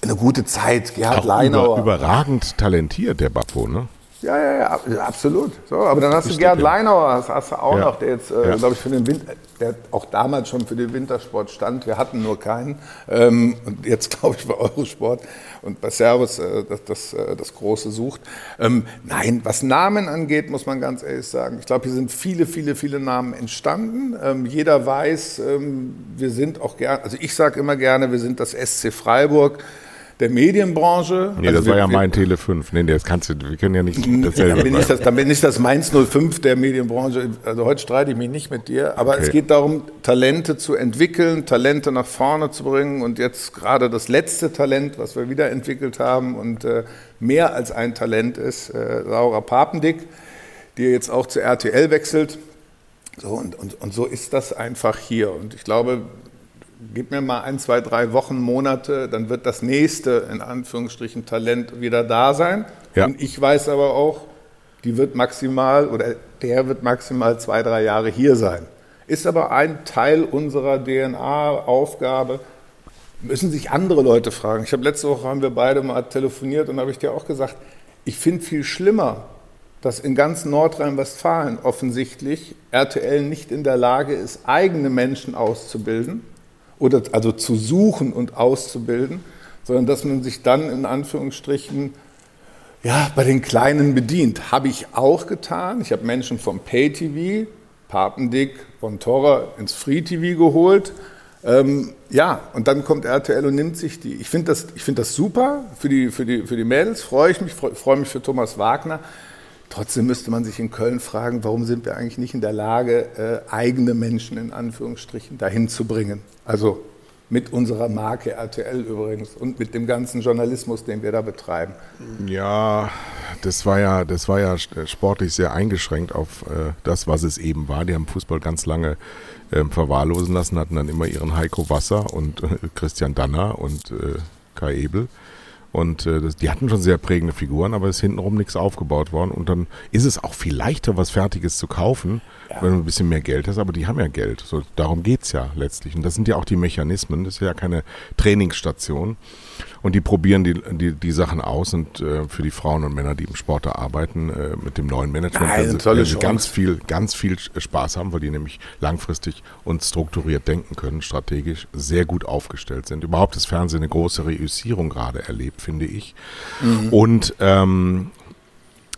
Eine gute Zeit, Gerhard Auch Leinauer. Über, überragend talentiert, der Bappo, ne? Ja, ja, ja, absolut. So, aber dann hast du Gerd Leinauer, das hast du auch ja. noch, der jetzt, äh, ja. glaube ich, für den Winter, der auch damals schon für den Wintersport stand. Wir hatten nur keinen. Ähm, und jetzt, (laughs) glaube ich, bei Eurosport und bei Servus äh, das, das, äh, das Große sucht. Ähm, nein, was Namen angeht, muss man ganz ehrlich sagen. Ich glaube, hier sind viele, viele, viele Namen entstanden. Ähm, jeder weiß, ähm, wir sind auch gerne, also ich sage immer gerne, wir sind das SC Freiburg der Medienbranche. Nee, also das wir, war ja mein Tele 5. Nee, das kannst du, wir können ja nicht dasselbe dann bin, ich das, dann bin ich das Mainz 05 der Medienbranche. Also heute streite ich mich nicht mit dir, aber okay. es geht darum, Talente zu entwickeln, Talente nach vorne zu bringen und jetzt gerade das letzte Talent, was wir wieder entwickelt haben und äh, mehr als ein Talent ist, äh, Laura Papendick, die jetzt auch zu RTL wechselt. So, und, und, und so ist das einfach hier. Und ich glaube, gib mir mal ein, zwei, drei Wochen, Monate, dann wird das nächste, in Anführungsstrichen, Talent wieder da sein. Ja. Und ich weiß aber auch, die wird maximal oder der wird maximal zwei, drei Jahre hier sein. Ist aber ein Teil unserer DNA-Aufgabe. Müssen sich andere Leute fragen. Ich habe letzte Woche haben wir beide mal telefoniert und habe ich dir auch gesagt, ich finde viel schlimmer, dass in ganz Nordrhein-Westfalen offensichtlich RTL nicht in der Lage ist, eigene Menschen auszubilden oder also zu suchen und auszubilden, sondern dass man sich dann in Anführungsstrichen Ja, bei den Kleinen bedient. Habe ich auch getan. Ich habe Menschen vom Pay-TV, Papendick, von Torra ins Free-TV geholt. Ähm, ja, und dann kommt RTL und nimmt sich die. Ich finde das, find das super für die, für, die, für die Mädels, freue ich mich, freue freu mich für Thomas Wagner. Trotzdem müsste man sich in Köln fragen, warum sind wir eigentlich nicht in der Lage, äh, eigene Menschen in Anführungsstrichen dahin zu bringen. Also mit unserer Marke RTL übrigens und mit dem ganzen Journalismus, den wir da betreiben. Ja, das war ja, das war ja sportlich sehr eingeschränkt auf äh, das, was es eben war. Die haben Fußball ganz lange äh, verwahrlosen lassen, hatten dann immer ihren Heiko Wasser und äh, Christian Danner und äh, Kai Ebel. Und äh, das, die hatten schon sehr prägende Figuren, aber es ist hintenrum nichts aufgebaut worden. Und dann ist es auch viel leichter, was Fertiges zu kaufen, ja. wenn du ein bisschen mehr Geld hast. Aber die haben ja Geld. So, darum geht's ja letztlich. Und das sind ja auch die Mechanismen. Das ist ja keine Trainingsstation. Und die probieren die, die, die Sachen aus und äh, für die Frauen und Männer, die im Sport da arbeiten, äh, mit dem neuen Management, Nein, werden sie ganz viel, ganz viel Spaß haben, weil die nämlich langfristig und strukturiert denken können, strategisch sehr gut aufgestellt sind. Überhaupt das Fernsehen eine große Reüssierung gerade erlebt, finde ich. Mhm. Und ähm,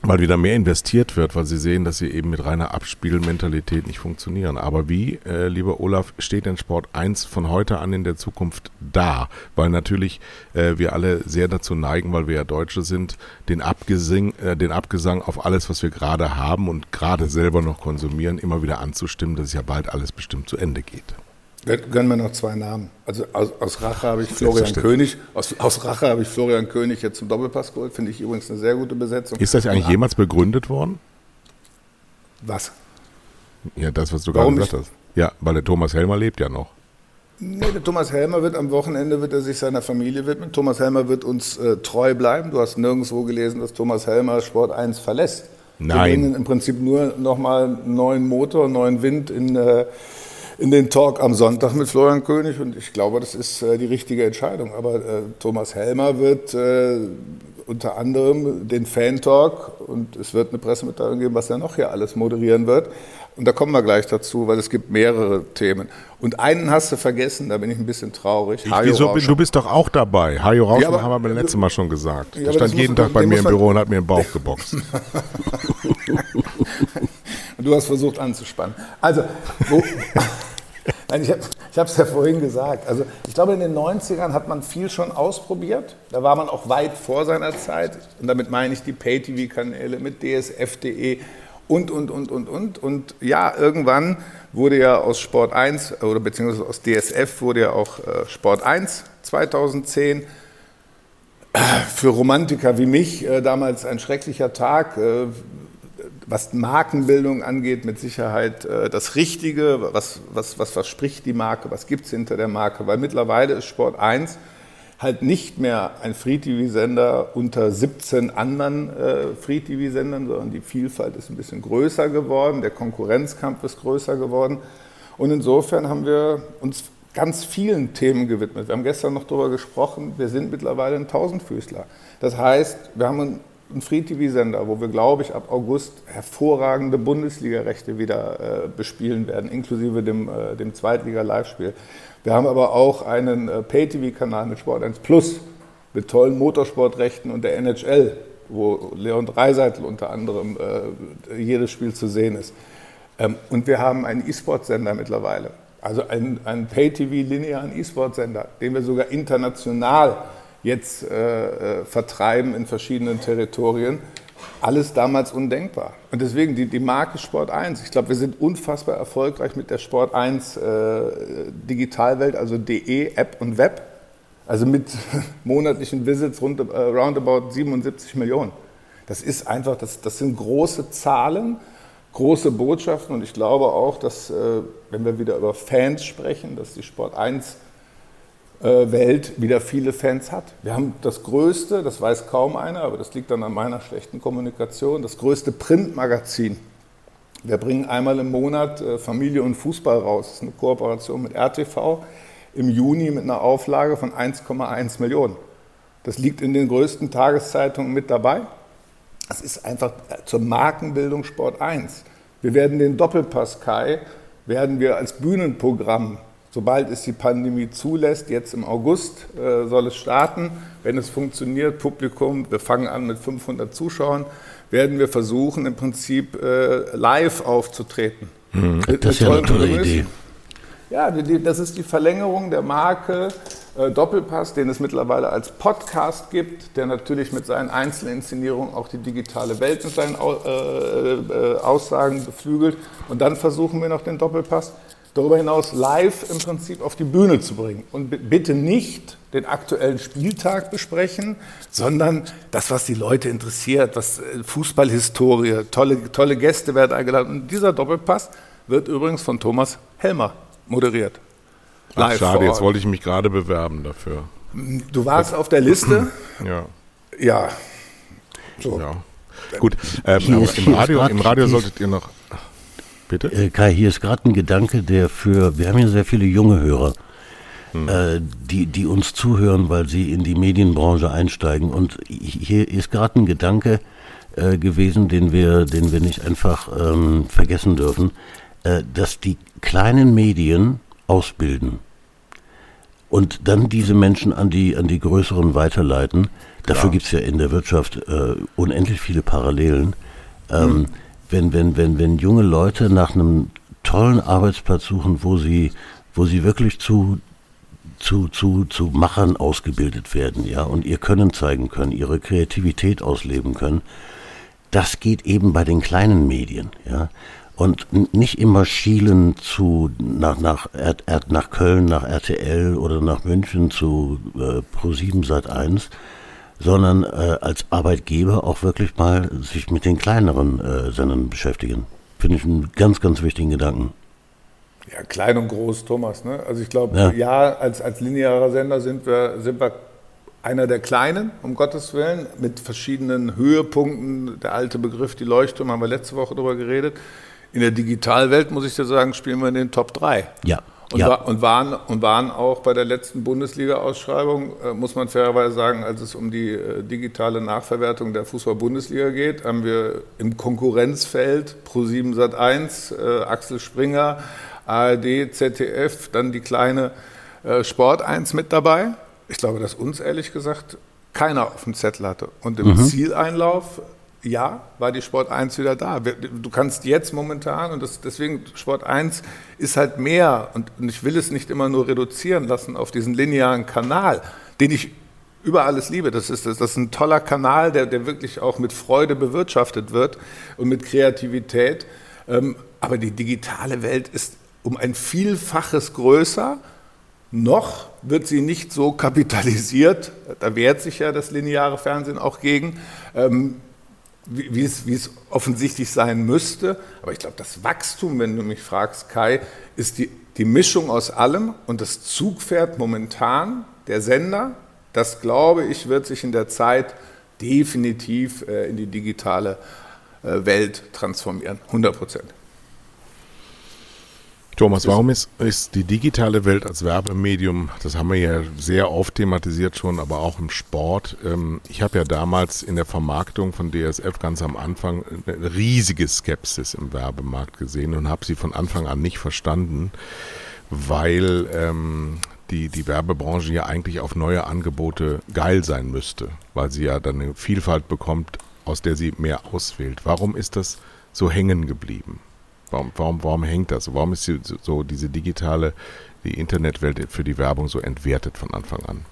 weil wieder mehr investiert wird, weil sie sehen, dass sie eben mit reiner Abspielmentalität nicht funktionieren. Aber wie, äh, lieber Olaf, steht denn Sport 1 von heute an in der Zukunft da? Weil natürlich äh, wir alle sehr dazu neigen, weil wir ja Deutsche sind, den, Abgesing, äh, den Abgesang auf alles, was wir gerade haben und gerade selber noch konsumieren, immer wieder anzustimmen, dass ja bald alles bestimmt zu Ende geht. Gönnen wir noch zwei Namen. Also aus, aus Rache habe ich Florian König. Aus, aus, Rache habe ich Florian König jetzt zum Doppelpass geholt. Finde ich übrigens eine sehr gute Besetzung. Ist das eigentlich jemals begründet worden? Was? Ja, das, was du gerade gesagt hast. Ja, weil der Thomas Helmer lebt ja noch. Nee, der Thomas Helmer wird am Wochenende wird er sich seiner Familie widmen. Thomas Helmer wird uns äh, treu bleiben. Du hast nirgendwo gelesen, dass Thomas Helmer Sport 1 verlässt. Nein. Wir bringen im Prinzip nur nochmal einen neuen Motor, neuen Wind in, äh, in den Talk am Sonntag mit Florian König und ich glaube, das ist äh, die richtige Entscheidung. Aber äh, Thomas Helmer wird äh, unter anderem den Fan-Talk und es wird eine Pressemitteilung geben, was er noch hier alles moderieren wird. Und da kommen wir gleich dazu, weil es gibt mehrere Themen. Und einen hast du vergessen, da bin ich ein bisschen traurig. Ich, wieso, du bist doch auch dabei. Hajo Rauschen ja, haben wir beim letzten Mal schon gesagt. Ja, der stand jeden Tag bei mir im Büro und hat mir den Bauch geboxt. (laughs) (laughs) du hast versucht anzuspannen. Also, wo, (laughs) Nein, ich habe es ja vorhin gesagt. Also ich glaube, in den 90ern hat man viel schon ausprobiert. Da war man auch weit vor seiner Zeit. Und damit meine ich die Pay-TV-Kanäle mit dsf.de und, und, und, und, und. Und ja, irgendwann wurde ja aus Sport 1 oder beziehungsweise aus DSF wurde ja auch äh, Sport 1 2010 für Romantiker wie mich äh, damals ein schrecklicher Tag. Äh, was Markenbildung angeht, mit Sicherheit äh, das Richtige. Was, was, was verspricht die Marke? Was gibt es hinter der Marke? Weil mittlerweile ist Sport 1 halt nicht mehr ein Free-TV-Sender unter 17 anderen äh, Free-TV-Sendern, sondern die Vielfalt ist ein bisschen größer geworden, der Konkurrenzkampf ist größer geworden. Und insofern haben wir uns ganz vielen Themen gewidmet. Wir haben gestern noch darüber gesprochen, wir sind mittlerweile ein Tausendfüßler. Das heißt, wir haben ein Free-TV-Sender, wo wir, glaube ich, ab August hervorragende Bundesliga-Rechte wieder äh, bespielen werden, inklusive dem, äh, dem Zweitliga-Live-Spiel. Wir haben aber auch einen äh, Pay-TV-Kanal mit Sport 1 Plus, mit tollen Motorsportrechten und der NHL, wo Leon Dreiseitel unter anderem äh, jedes Spiel zu sehen ist. Ähm, und wir haben einen E-Sport-Sender mittlerweile, also einen, einen Pay-TV-linearen E-Sport-Sender, den wir sogar international jetzt äh, äh, vertreiben in verschiedenen Territorien. Alles damals undenkbar. Und deswegen die, die Marke Sport 1. Ich glaube, wir sind unfassbar erfolgreich mit der Sport 1 äh, Digitalwelt, also DE, App und Web. Also mit (laughs) monatlichen Visits rund, äh, roundabout 77 Millionen. Das ist einfach, das, das sind große Zahlen, große Botschaften und ich glaube auch, dass, äh, wenn wir wieder über Fans sprechen, dass die Sport 1 äh, Welt wieder viele Fans hat. Wir haben das größte, das weiß kaum einer, aber das liegt dann an meiner schlechten Kommunikation, das größte Printmagazin. Wir bringen einmal im Monat äh, Familie und Fußball raus. Das ist eine Kooperation mit RTV im Juni mit einer Auflage von 1,1 Millionen. Das liegt in den größten Tageszeitungen mit dabei. Das ist einfach äh, zur Markenbildung Sport 1. Wir werden den Doppelpass Kai werden wir als Bühnenprogramm sobald es die Pandemie zulässt, jetzt im August äh, soll es starten. Wenn es funktioniert, Publikum, wir fangen an mit 500 Zuschauern, werden wir versuchen, im Prinzip äh, live aufzutreten. Mhm. Das ist ja eine tolle Idee. Ja, das ist die Verlängerung der Marke äh, Doppelpass, den es mittlerweile als Podcast gibt, der natürlich mit seinen Einzelinszenierungen auch die digitale Welt mit seinen Aussagen beflügelt. Und dann versuchen wir noch den Doppelpass darüber hinaus live im Prinzip auf die Bühne zu bringen. Und bitte nicht den aktuellen Spieltag besprechen, sondern das, was die Leute interessiert, was Fußballhistorie, tolle, tolle Gäste werden eingeladen. Und dieser Doppelpass wird übrigens von Thomas Helmer moderiert. Ach, schade, jetzt wollte ich mich gerade bewerben dafür. Du warst auf der Liste? (clears throat) Ja. Ja. So. Ja. Gut, ähm, im, Radio, im Radio solltet ihr noch. Bitte? Äh, Kai, hier ist gerade ein Gedanke, der für. Wir haben ja sehr viele junge Hörer, hm. äh, die, die uns zuhören, weil sie in die Medienbranche einsteigen. Und hier ist gerade ein Gedanke äh, gewesen, den wir, den wir nicht einfach ähm, vergessen dürfen, äh, dass die kleinen Medien ausbilden und dann diese Menschen an die, an die größeren weiterleiten. Dafür gibt es ja in der Wirtschaft äh, unendlich viele Parallelen. Ähm, mhm. Wenn, wenn, wenn, wenn junge Leute nach einem tollen Arbeitsplatz suchen, wo sie, wo sie wirklich zu, zu, zu, zu Machern ausgebildet werden, ja, und ihr Können zeigen können, ihre Kreativität ausleben können, das geht eben bei den kleinen Medien, ja. Und nicht immer schielen zu nach nach nach Köln, nach RTL oder nach München zu äh, Pro7 Sat 1, sondern äh, als Arbeitgeber auch wirklich mal sich mit den kleineren äh, Sendern beschäftigen. Finde ich einen ganz ganz wichtigen Gedanken. Ja, klein und groß, Thomas. Ne? Also ich glaube, ja. ja, als, als linearer Sender sind wir, sind wir einer der Kleinen, um Gottes Willen, mit verschiedenen Höhepunkten. Der alte Begriff, die Leuchtturm, haben wir letzte Woche darüber geredet. In der Digitalwelt, muss ich dir sagen, spielen wir in den Top 3. Ja. Und, ja. war, und, waren, und waren auch bei der letzten Bundesliga-Ausschreibung, äh, muss man fairerweise sagen, als es um die äh, digitale Nachverwertung der Fußball-Bundesliga geht, haben wir im Konkurrenzfeld Pro7 Sat1, äh, Axel Springer, ARD, ZDF, dann die kleine äh, Sport 1 mit dabei. Ich glaube, dass uns ehrlich gesagt keiner auf dem Zettel hatte. Und im mhm. Zieleinlauf ja, war die Sport 1 wieder da. Du kannst jetzt momentan, und das, deswegen Sport 1 ist halt mehr, und, und ich will es nicht immer nur reduzieren lassen auf diesen linearen Kanal, den ich über alles liebe. Das ist, das ist ein toller Kanal, der, der wirklich auch mit Freude bewirtschaftet wird und mit Kreativität. Ähm, aber die digitale Welt ist um ein Vielfaches größer. Noch wird sie nicht so kapitalisiert, da wehrt sich ja das lineare Fernsehen auch gegen, ähm, wie, wie, es, wie es offensichtlich sein müsste. Aber ich glaube, das Wachstum, wenn du mich fragst, Kai, ist die, die Mischung aus allem und das Zugpferd momentan, der Sender, das glaube ich, wird sich in der Zeit definitiv äh, in die digitale äh, Welt transformieren. 100 Prozent. Thomas, warum ist, ist die digitale Welt als Werbemedium, das haben wir ja sehr oft thematisiert schon, aber auch im Sport. Ähm, ich habe ja damals in der Vermarktung von DSF ganz am Anfang eine riesige Skepsis im Werbemarkt gesehen und habe sie von Anfang an nicht verstanden, weil ähm, die, die Werbebranche ja eigentlich auf neue Angebote geil sein müsste, weil sie ja dann eine Vielfalt bekommt, aus der sie mehr auswählt. Warum ist das so hängen geblieben? Warum, warum, warum hängt das? Warum ist die, so diese digitale, die Internetwelt für die Werbung so entwertet von Anfang an?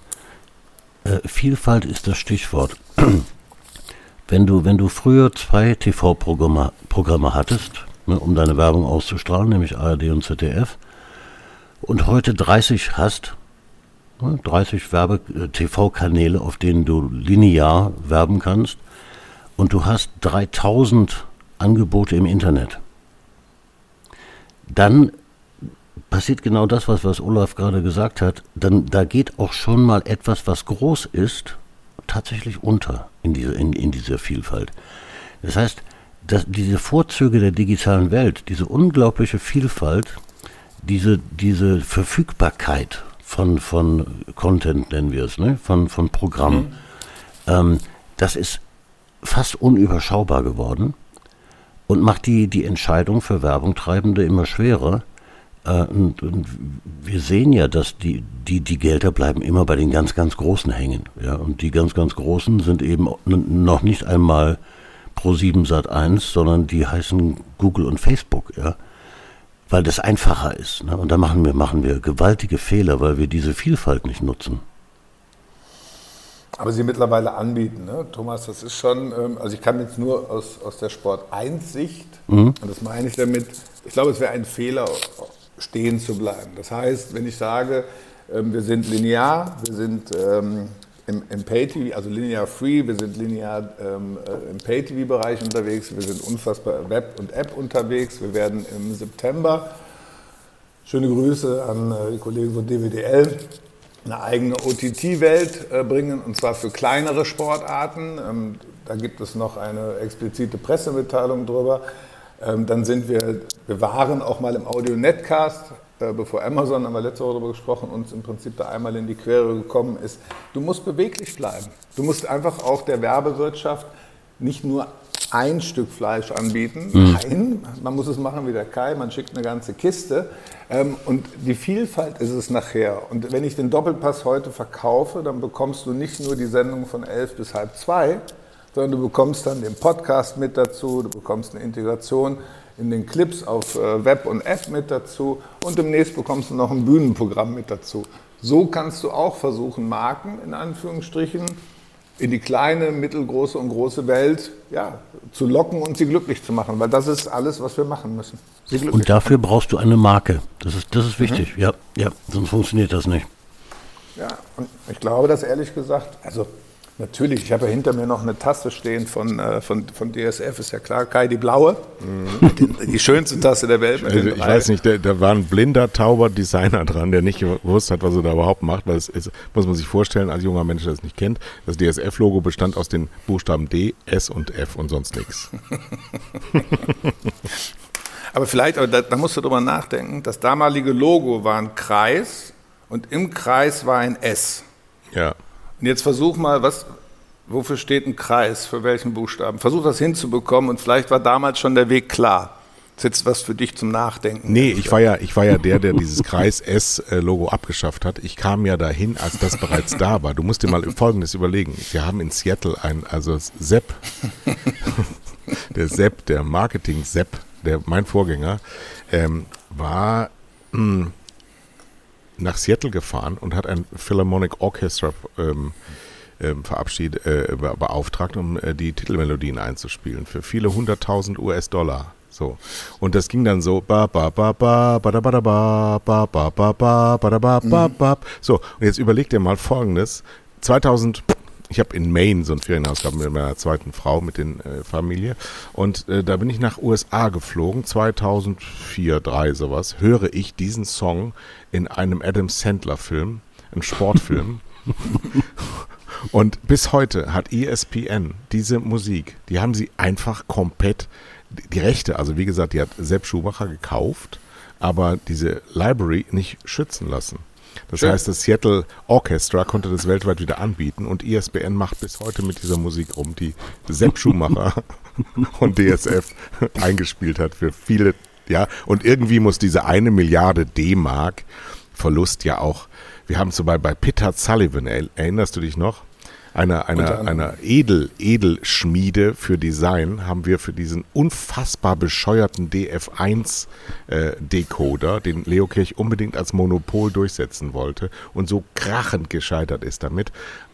Äh, Vielfalt ist das Stichwort. (clears throat) wenn du, wenn du früher zwei TV-Programme Programme hattest, ne, um deine Werbung auszustrahlen, nämlich ARD und ZDF, und heute 30 hast, ne, 30 Werbe äh, TV-Kanäle, auf denen du linear werben kannst, und du hast 3000 Angebote im Internet dann passiert genau das, was, was Olaf gerade gesagt hat. Dann, da geht auch schon mal etwas, was groß ist, tatsächlich unter in, diese, in, in dieser Vielfalt. Das heißt, dass diese Vorzüge der digitalen Welt, diese unglaubliche Vielfalt, diese, diese Verfügbarkeit von, von Content, nennen wir es, ne? von, von Programmen, mhm. ähm, das ist fast unüberschaubar geworden und macht die, die Entscheidung für Werbungtreibende immer schwerer, Äh, und, und, wir sehen ja, dass die, die, die Gelder bleiben immer bei den ganz, ganz Großen hängen. Ja? Und die ganz, ganz Großen sind eben noch nicht einmal Pro7 Sat 1, sondern die heißen Google und Facebook. Ja? Weil das einfacher ist. Ne? Und da machen wir, machen wir gewaltige Fehler, weil wir diese Vielfalt nicht nutzen. Aber sie mittlerweile anbieten, ne? Thomas, das ist schon, ähm, also ich kann jetzt nur aus, aus der Sport 1 Sicht, mhm. und das meine ich damit, ich glaube, es wäre ein Fehler, stehen zu bleiben. Das heißt, wenn ich sage, ähm, wir sind linear, wir sind ähm, im, im Pay-TV, also linear free, wir sind linear ähm, äh, im Pay-TV-Bereich unterwegs, wir sind unfassbar Web und App unterwegs, wir werden im September, schöne Grüße an äh, die Kollegen von DWDL, eine eigene OTT-Welt äh, bringen, und zwar für kleinere Sportarten. Ähm, da gibt es noch eine explizite Pressemitteilung drüber. Ähm, dann sind wir, wir waren auch mal im Audio-Netcast, äh, bevor Amazon, haben wir letzte Woche darüber gesprochen, uns im Prinzip da einmal in die Quere gekommen ist. Du musst beweglich bleiben. Du musst einfach auch der Werbewirtschaft nicht nur ein Stück Fleisch anbieten. Mhm. Nein, man muss es machen wie der Kai, man schickt eine ganze Kiste. Ähm, und die Vielfalt ist es nachher. Und wenn ich den Doppelpass heute verkaufe, dann bekommst du nicht nur die Sendung von elf bis halb zwei, sondern du bekommst dann den Podcast mit dazu, du bekommst eine Integration in den Clips auf äh, Web und App mit dazu und demnächst bekommst du noch ein Bühnenprogramm mit dazu. So kannst du auch versuchen, Marken in Anführungsstrichen in die kleine, mittelgroße und große Welt ja, zu locken und sie glücklich zu machen, weil das ist alles, was wir machen müssen. und dafür brauchst du eine Marke. Das ist, das ist wichtig. Mhm. Ja, ja, sonst funktioniert das nicht. Ja, und ich glaube, dass ehrlich gesagt, also Natürlich, ich habe ja hinter mir noch eine Tasse stehen von, äh, von, von DSF, ist ja klar, Kai, die blaue. Mhm. Die, schönste Tasse der Welt. Also ich weiß nicht, da, da war ein blinder, tauber Designer dran, der nicht gewusst hat, was er da überhaupt macht, weil es ist, muss man sich vorstellen, als junger Mensch, der es nicht kennt, das DSF-Logo bestand aus den Buchstaben D, S und F und sonst nichts. (laughs) aber vielleicht, aber da, da musst du drüber nachdenken, das damalige Logo war ein Kreis und im Kreis war ein S. Ja. Und jetzt versuch mal, was, wofür steht ein Kreis, für welchen Buchstaben? Versuch das hinzubekommen und vielleicht war damals schon der Weg klar. Ist jetzt was für dich zum Nachdenken. Nee, ich war ja, ich war ja der, der dieses Kreis S-Logo abgeschafft hat. Ich kam ja dahin, als das bereits da war. Du musst dir mal Folgendes überlegen. Wir haben in Seattle ein, also Sepp, (laughs) der Sepp, der Marketing-Sepp, der, mein Vorgänger, ähm, war, mh, hm, nach Seattle gefahren und hat ein Philharmonic Orchestra ähm, ähm, verabschiedet, äh, beauftragt, um äh, die Titelmelodien einzuspielen für viele hunderttausend US-Dollar. So. Und das ging dann so ba ba ba ba ba da ba da ba ba ba ba ba ba da ba ba ba. So, und jetzt überleg dir mal folgendes. 2000 ich habe in Maine so ein Ferienhaus gehabt mit meiner zweiten Frau, mit den äh, Familie. Und äh, da bin ich nach USA geflogen, 2004, 2003 sowas, höre ich diesen Song in einem Adam Sandler-Film, einem Sportfilm. (laughs) Und bis heute hat ESPN diese Musik, die haben sie einfach komplett, die Rechte, also wie gesagt, die hat Sepp Schumacher gekauft, aber diese Library nicht schützen lassen. Das Schön. heißt, das Seattle Orchestra konnte das weltweit wieder anbieten und ESPN macht bis heute mit dieser Musik rum, die Sepp Schumacher (laughs) und DSF eingespielt hat für viele, ja, und irgendwie muss diese eine Milliarde D-Mark Verlust ja auch, wir haben zum Beispiel bei Peter Sullivan, erinnerst du dich noch? Einer, einer, einer Edel, Edelschmiede für Design haben wir für diesen unfassbar bescheuerten DF1 äh, den Leo Kirch unbedingt als Monopol durchsetzen wollte und so krachend gescheitert ist damit,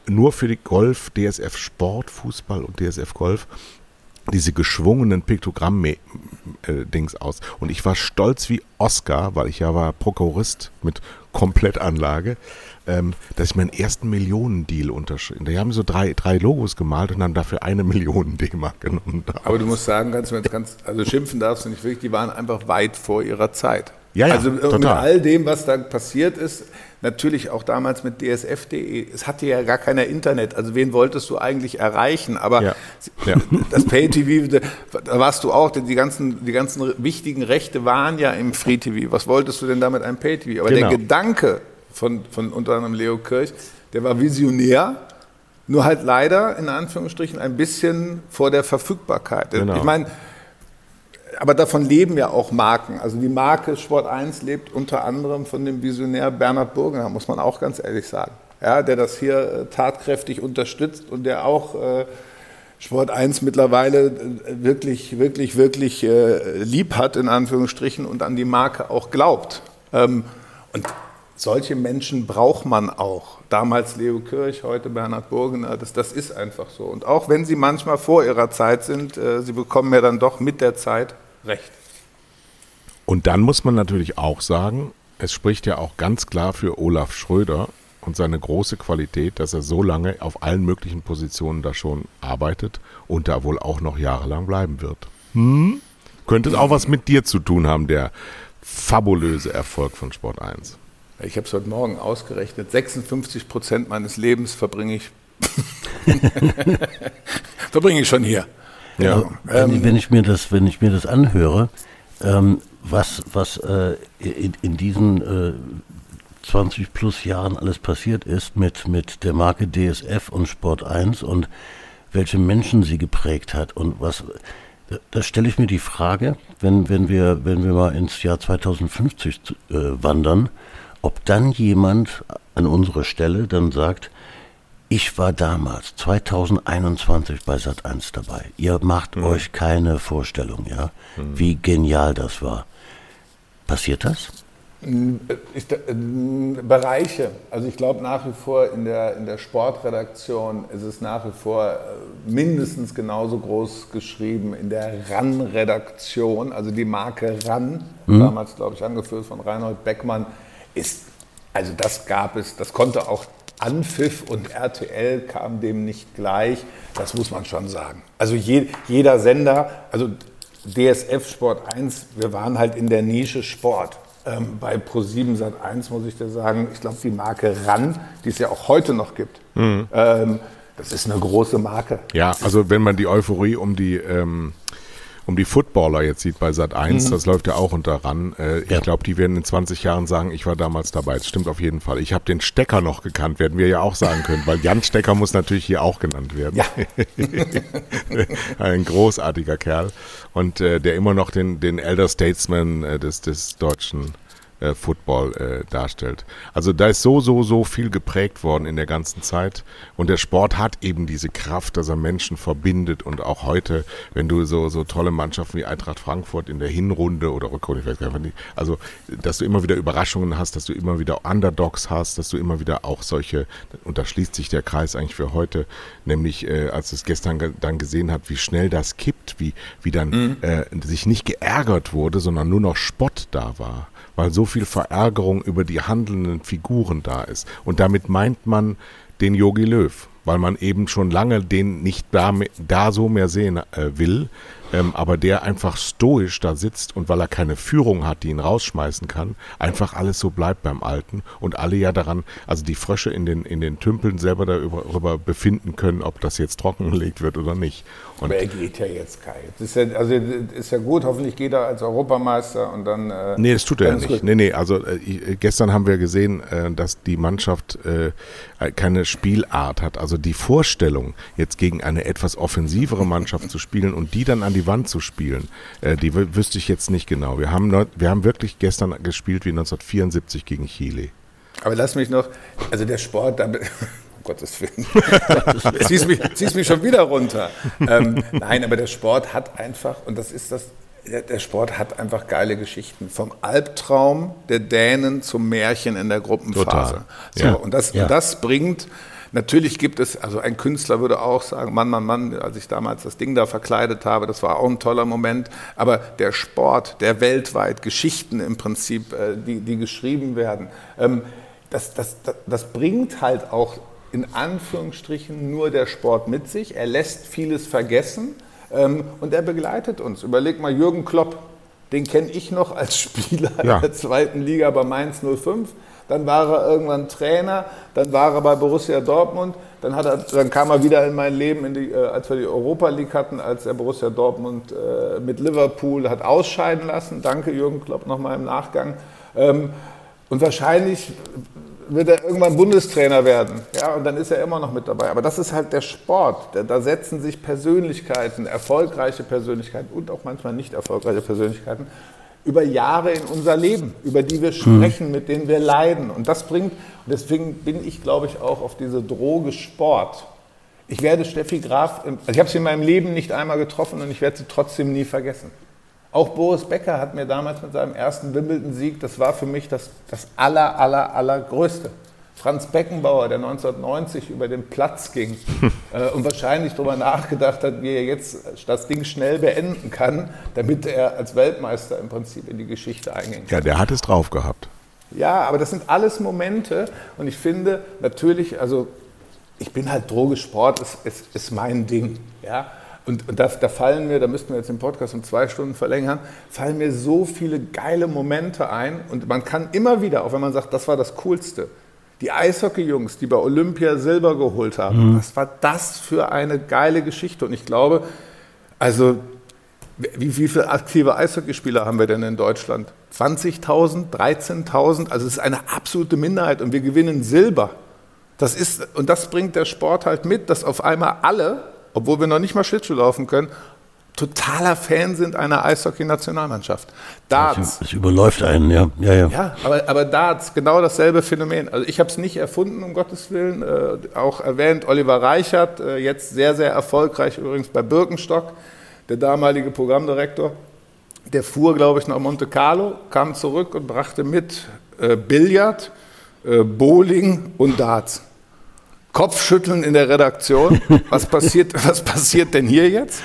nur für die Golf, DSF Sport, Fußball und DSF Golf diese geschwungenen Piktogramm-Dings aus. Und ich war stolz wie Oscar, weil ich ja war Prokurist mit Komplettanlage, ähm, dass ich meinen ersten Millionendeal unterschrieben Die haben so drei, drei Logos gemalt und haben dafür eine Million (laughs) D-Mark genommen. Aber du musst sagen, ganz, ganz, also schimpfen darfst du nicht wirklich, die waren einfach weit vor ihrer Zeit. Ja, ja, also total. mit all dem, was da passiert ist, natürlich auch damals mit dsf.de, es hatte ja gar keiner Internet, also wen wolltest du eigentlich erreichen? Aber ja. Ja. (laughs) das Pay-TV, da warst du auch, die ganzen, die ganzen wichtigen Rechte waren ja im Free-TV. Was wolltest du denn damit einem Pay-TV? Aber genau. der Gedanke von, von unter anderem Leo Kirch, der war visionär, nur halt leider in Anführungsstrichen ein bisschen vor der Verfügbarkeit. Genau. Ich meine, aber davon leben ja auch Marken. Also die Marke Sport 1 lebt unter anderem von dem Visionär Bernhard Burgener, muss man auch ganz ehrlich sagen. Ja, der das hier äh, tatkräftig unterstützt und der auch äh, Sport 1 mittlerweile äh, wirklich, wirklich, wirklich äh, lieb hat, in Anführungsstrichen, und an die Marke auch glaubt. Ähm, und solche Menschen braucht man auch. Damals Leo Kirch, heute Bernhard Burgener, das, das ist einfach so. Und auch wenn sie manchmal vor ihrer Zeit sind, äh, sie bekommen ja dann doch mit der Zeit recht. Und dann muss man natürlich auch sagen, es spricht ja auch ganz klar für Olaf Schröder und seine große Qualität, dass er so lange auf allen möglichen Positionen da schon arbeitet und da wohl auch noch jahrelang bleiben wird. Hm? Könnte es auch was mit dir zu tun haben, der fabulöse Erfolg von Sport 1? Ich habe es heute Morgen ausgerechnet. 56 Prozent meines Lebens verbringe ich, (laughs) verbringe ich schon hier. Ja. Also, wenn, ähm, wenn, ich mir das, wenn ich mir das anhöre, ähm, was, was äh, in, in, diesen äh, 20 plus Jahren alles passiert ist mit, mit der Marke DSF und Sport 1 und welche Menschen sie geprägt hat und was, da stelle ich mir die Frage, wenn, wenn, wir, wenn wir mal ins Jahr 2050 äh, wandern, ob dann jemand an unserer Stelle dann sagt, ich war damals 2021 bei Sat1 dabei. Ihr macht mhm. euch keine Vorstellung, ja, mhm. wie genial das war. Passiert das? Ich, äh, Bereiche. Also ich glaube nach wie vor in der, in der Sportredaktion ist es nach wie vor äh, mindestens genauso groß geschrieben in der RAN-Redaktion, also die Marke RAN, mhm. damals glaube ich angeführt von Reinhold Beckmann, ist, also das gab es, das konnte auch Anpfiff und RTL kam dem nicht gleich, das muss man schon sagen. Also je, jeder Sender, also DSF Sport 1, wir waren halt in der Nische Sport. Ähm, bei Pro7 Sat 1 muss ich dir sagen, ich glaube, die Marke RAN, die es ja auch heute noch gibt, mhm. ähm, das ist eine große Marke. Ja, also wenn man die Euphorie um die ähm, um die Footballer jetzt sieht bei Sat 1, mhm. das läuft ja auch unter ran. Äh, ja. Ich glaube, die werden in 20 Jahren sagen, ich war damals dabei. Das stimmt auf jeden Fall. Ich habe den Stecker noch gekannt, werden wir ja auch sagen können, weil Jan Stecker muss natürlich hier auch genannt werden. Ja. (laughs) Ein großartiger Kerl und äh, der immer noch den, den Elder Statesman äh, des, des deutschen äh, Football äh, darstellt. Also da ist so, so, so viel geprägt worden in der ganzen Zeit. Und der Sport hat eben diese Kraft, dass er Menschen verbindet. Und auch heute, wenn du so, so tolle Mannschaften wie Eintracht Frankfurt in der Hinrunde oder Rückrunde, ich weiß gar nicht, also dass du immer wieder Überraschungen hast, dass du immer wieder Underdogs hast, dass du immer wieder auch solche, und da schließt sich der Kreis eigentlich für heute, nämlich äh, als es gestern dann gesehen hat, wie schnell das kippt, wie, wie dann mhm. äh, sich nicht geärgert wurde, sondern nur noch Spott da war weil so viel Verärgerung über die handelnden Figuren da ist. Und damit meint man den Yogi Löw, weil man eben schon lange den nicht da, da so mehr sehen äh, will, ähm, aber der einfach stoisch da sitzt und weil er keine Führung hat, die ihn rausschmeißen kann, einfach alles so bleibt beim Alten und alle ja daran, also die Frösche in den, in den Tümpeln selber darüber befinden können, ob das jetzt trockengelegt wird oder nicht. Und aber er geht ja jetzt, Kai. Das ist ja, also ist ja gut, hoffentlich geht er als Europameister und dann. Äh, nee, das tut er ja nicht. Gut. Nee, nee, also äh, gestern haben wir gesehen, äh, dass die Mannschaft äh, keine Spielart hat. Also die Vorstellung, jetzt gegen eine etwas offensivere Mannschaft zu spielen und die dann an die Wand zu spielen, äh, die wüsste ich jetzt nicht genau. Wir haben, wir haben wirklich gestern gespielt wie 1974 gegen Chile. Aber lass mich noch, also der Sport, da, um Gottes Willen, (laughs) ziehst mich, ziehst mich schon wieder runter. Ähm, nein, aber der Sport hat einfach, und das ist das, der Sport hat einfach geile Geschichten. Vom Albtraum der Dänen zum Märchen in der Gruppenphase. So, ja. Und, das, ja. und das bringt Natürlich gibt es, also ein Künstler würde auch sagen, Mann, Mann, Mann, als ich damals das Ding da verkleidet habe, das war auch ein toller Moment. Aber der Sport, der weltweit Geschichten im Prinzip, äh, die, die geschrieben werden, ähm, das, das, das, das bringt halt auch in Anführungsstrichen nur der Sport mit sich. Er lässt vieles vergessen ähm, und er begleitet uns. Überleg mal Jürgen Klopp, den kenne ich noch als Spieler ja. der zweiten Liga bei Mainz 05 dann war er irgendwann Trainer, dann war er bei Borussia Dortmund, dann, hat er, dann kam er wieder in mein Leben, die, äh, als wir die Europa League hatten, als er Borussia Dortmund äh, mit Liverpool hat ausscheiden lassen. Danke Jürgen Klopp nochmal im Nachgang. Ähm, und wahrscheinlich wird er irgendwann Bundestrainer werden. Ja, und dann ist er immer noch mit dabei. Aber das ist halt der Sport. Da setzen sich Persönlichkeiten, erfolgreiche Persönlichkeiten und auch manchmal nicht erfolgreiche Persönlichkeiten über Jahre in unser Leben, über die wir sprechen, mhm. mit denen wir leiden. Und das bringt, deswegen bin ich, glaube ich, auch auf diese Droge Sport. Ich werde Steffi Graf, also ich habe sie in meinem Leben nicht einmal getroffen und ich werde sie trotzdem nie vergessen. Auch Boris Becker hat mir damals mit seinem ersten Wimbledon-Sieg, das war für mich das, das aller, aller, allergrößte. Franz Beckenbauer, der 1990 über den Platz ging (laughs) äh, und wahrscheinlich darüber nachgedacht hat, wie er jetzt das Ding schnell beenden kann, damit er als Weltmeister im Prinzip in die Geschichte eingehen kann. Ja, der hat es drauf gehabt. Ja, aber das sind alles Momente und ich finde natürlich, also ich bin halt Droge, Sport ist, ist, ist mein Ding. Ja? Und, und da, da, fallen mir, da müssten wir jetzt den Podcast um zwei Stunden verlängern, fallen mir so viele geile Momente ein. Und man kann immer wieder, auch wenn man sagt, das war das Coolste, die Eishockey-Jungs, die bei Olympia Silber geholt haben, mhm. was war das für eine geile Geschichte? Und ich glaube, also wie, wie viele aktive Eishockeyspieler haben wir denn in Deutschland? 20.000, 13.000? Also es ist eine absolute Minderheit und wir gewinnen Silber. Das ist, und das bringt der Sport halt mit, dass auf einmal alle obwohl wir noch nicht mal Schlittschuh laufen können, totaler Fan sind einer Eishockey-Nationalmannschaft. Darts. Es überläuft einen, ja. Ja, ja. ja aber, aber Darts, genau dasselbe Phänomen. Also ich habe es nicht erfunden, um Gottes Willen. Äh, auch erwähnt, Oliver Reichert, äh, jetzt sehr, sehr erfolgreich übrigens bei Birkenstock, der damalige Programmdirektor. Der fuhr, glaube ich, nach Monte Carlo, kam zurück und brachte mit äh, Billard, äh, Bowling und Darts. Kopfschütteln in der Redaktion. Was passiert, (laughs) was passiert denn hier jetzt?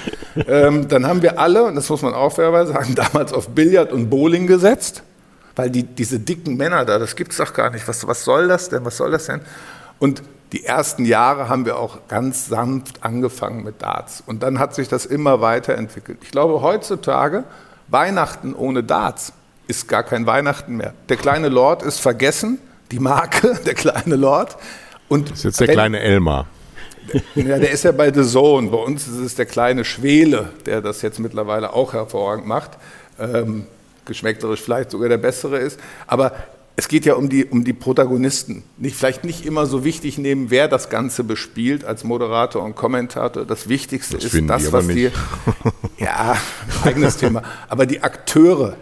Ähm, dann haben wir alle, und das muss man auch fairerweise sagen, damals auf Billard und Bowling gesetzt, weil die, diese dicken Männer da, das gibt es doch gar nicht. Was, was soll das denn? Was soll das denn? Und die ersten Jahre haben wir auch ganz sanft angefangen mit Darts. Und dann hat sich das immer weiterentwickelt. Ich glaube, heutzutage, Weihnachten ohne Darts ist gar kein Weihnachten mehr. Der kleine Lord ist vergessen, die Marke, (laughs) der kleine Lord. Und das ist jetzt der wenn, kleine Elmar. Ja, der ist ja bei The Zone. Bei uns ist es der kleine Schwele, der das jetzt mittlerweile auch hervorragend macht. Ähm, geschmäckterisch vielleicht sogar der bessere ist. Aber es geht ja um die, um die Protagonisten. Nicht, vielleicht nicht immer so wichtig nehmen, wer das Ganze bespielt als Moderator und Kommentator. Das Wichtigste das ist das, was die. (laughs) Ja, eigenes Thema. Aber die Akteure,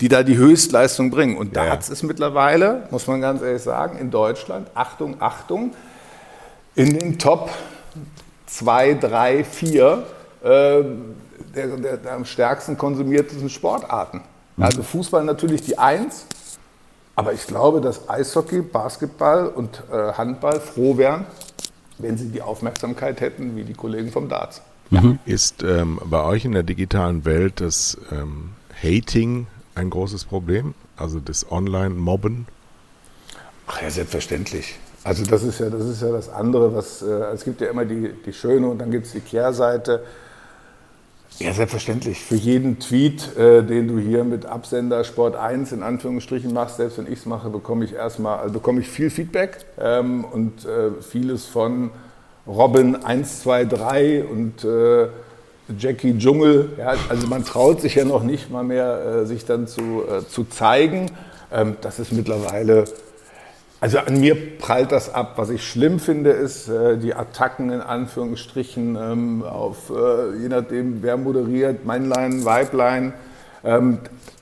die da die Höchstleistung bringen. Und ja. Darts ist mittlerweile, muss man ganz ehrlich sagen, in Deutschland, Achtung, Achtung, in den Top 2, 3, 4 äh, der, der, der, am stärksten konsumierten Sportarten. Mhm. Also Fußball natürlich die Eins, aber ich glaube, dass Eishockey, Basketball und äh, Handball froh wären, wenn sie die Aufmerksamkeit hätten wie die Kollegen vom Darts. Mhm. Ist ähm, bei euch in der digitalen Welt das ähm, Hating ein großes Problem? Also das Online-Mobben? Ach ja, selbstverständlich. Also das ist ja das, ist ja das andere, was, äh, es gibt ja immer die, die schöne und dann gibt es die Kehrseite. Ja, selbstverständlich. Für jeden Tweet, äh, den du hier mit Absender Sport 1 in Anführungsstrichen machst, selbst wenn ich es mache, bekomme ich erstmal, also bekomme ich viel Feedback ähm, und äh, vieles von Robin 123 und äh, Jackie Dschungel. Ja, also man traut sich ja noch nicht mal mehr, äh, sich dann zu, äh, zu zeigen. Ähm, das ist mittlerweile, also an mir prallt das ab. Was ich schlimm finde, ist äh, die Attacken in Anführungsstrichen ähm, auf, je nachdem, wer moderiert, Männlein, Weiblein. Ähm,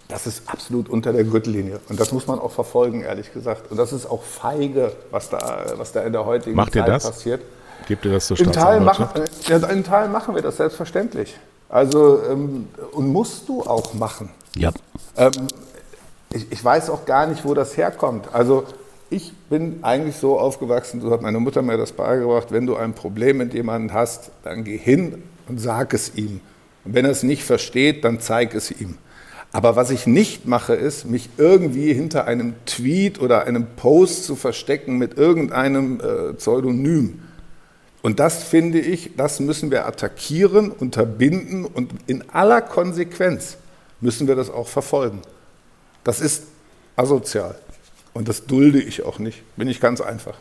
das ist absolut unter der Gürtellinie. Und das muss man auch verfolgen, ehrlich gesagt. Und das ist auch feige, was da, was da in der heutigen Macht Zeit passiert. Gebt ihr das zur in Teil, machen, ja, in Teil machen wir das selbstverständlich. Also, ähm, und musst du auch machen. Ja. Ähm, ich, ich, weiß auch gar nicht, wo das herkommt. Also, ich bin eigentlich so aufgewachsen, so hat meine Mutter mir das beigebracht, wenn du ein Problem mit jemandem hast, dann geh hin und sag es ihm. Und wenn er es nicht versteht, dann zeig es ihm. Aber was ich nicht mache, ist, mich irgendwie hinter einem Tweet oder einem Post zu verstecken mit irgendeinem äh, Pseudonym. Und das finde ich, das müssen wir attackieren, unterbinden und in aller Konsequenz müssen wir das auch verfolgen. Das ist asozial und das dulde ich auch nicht, bin ich ganz einfach.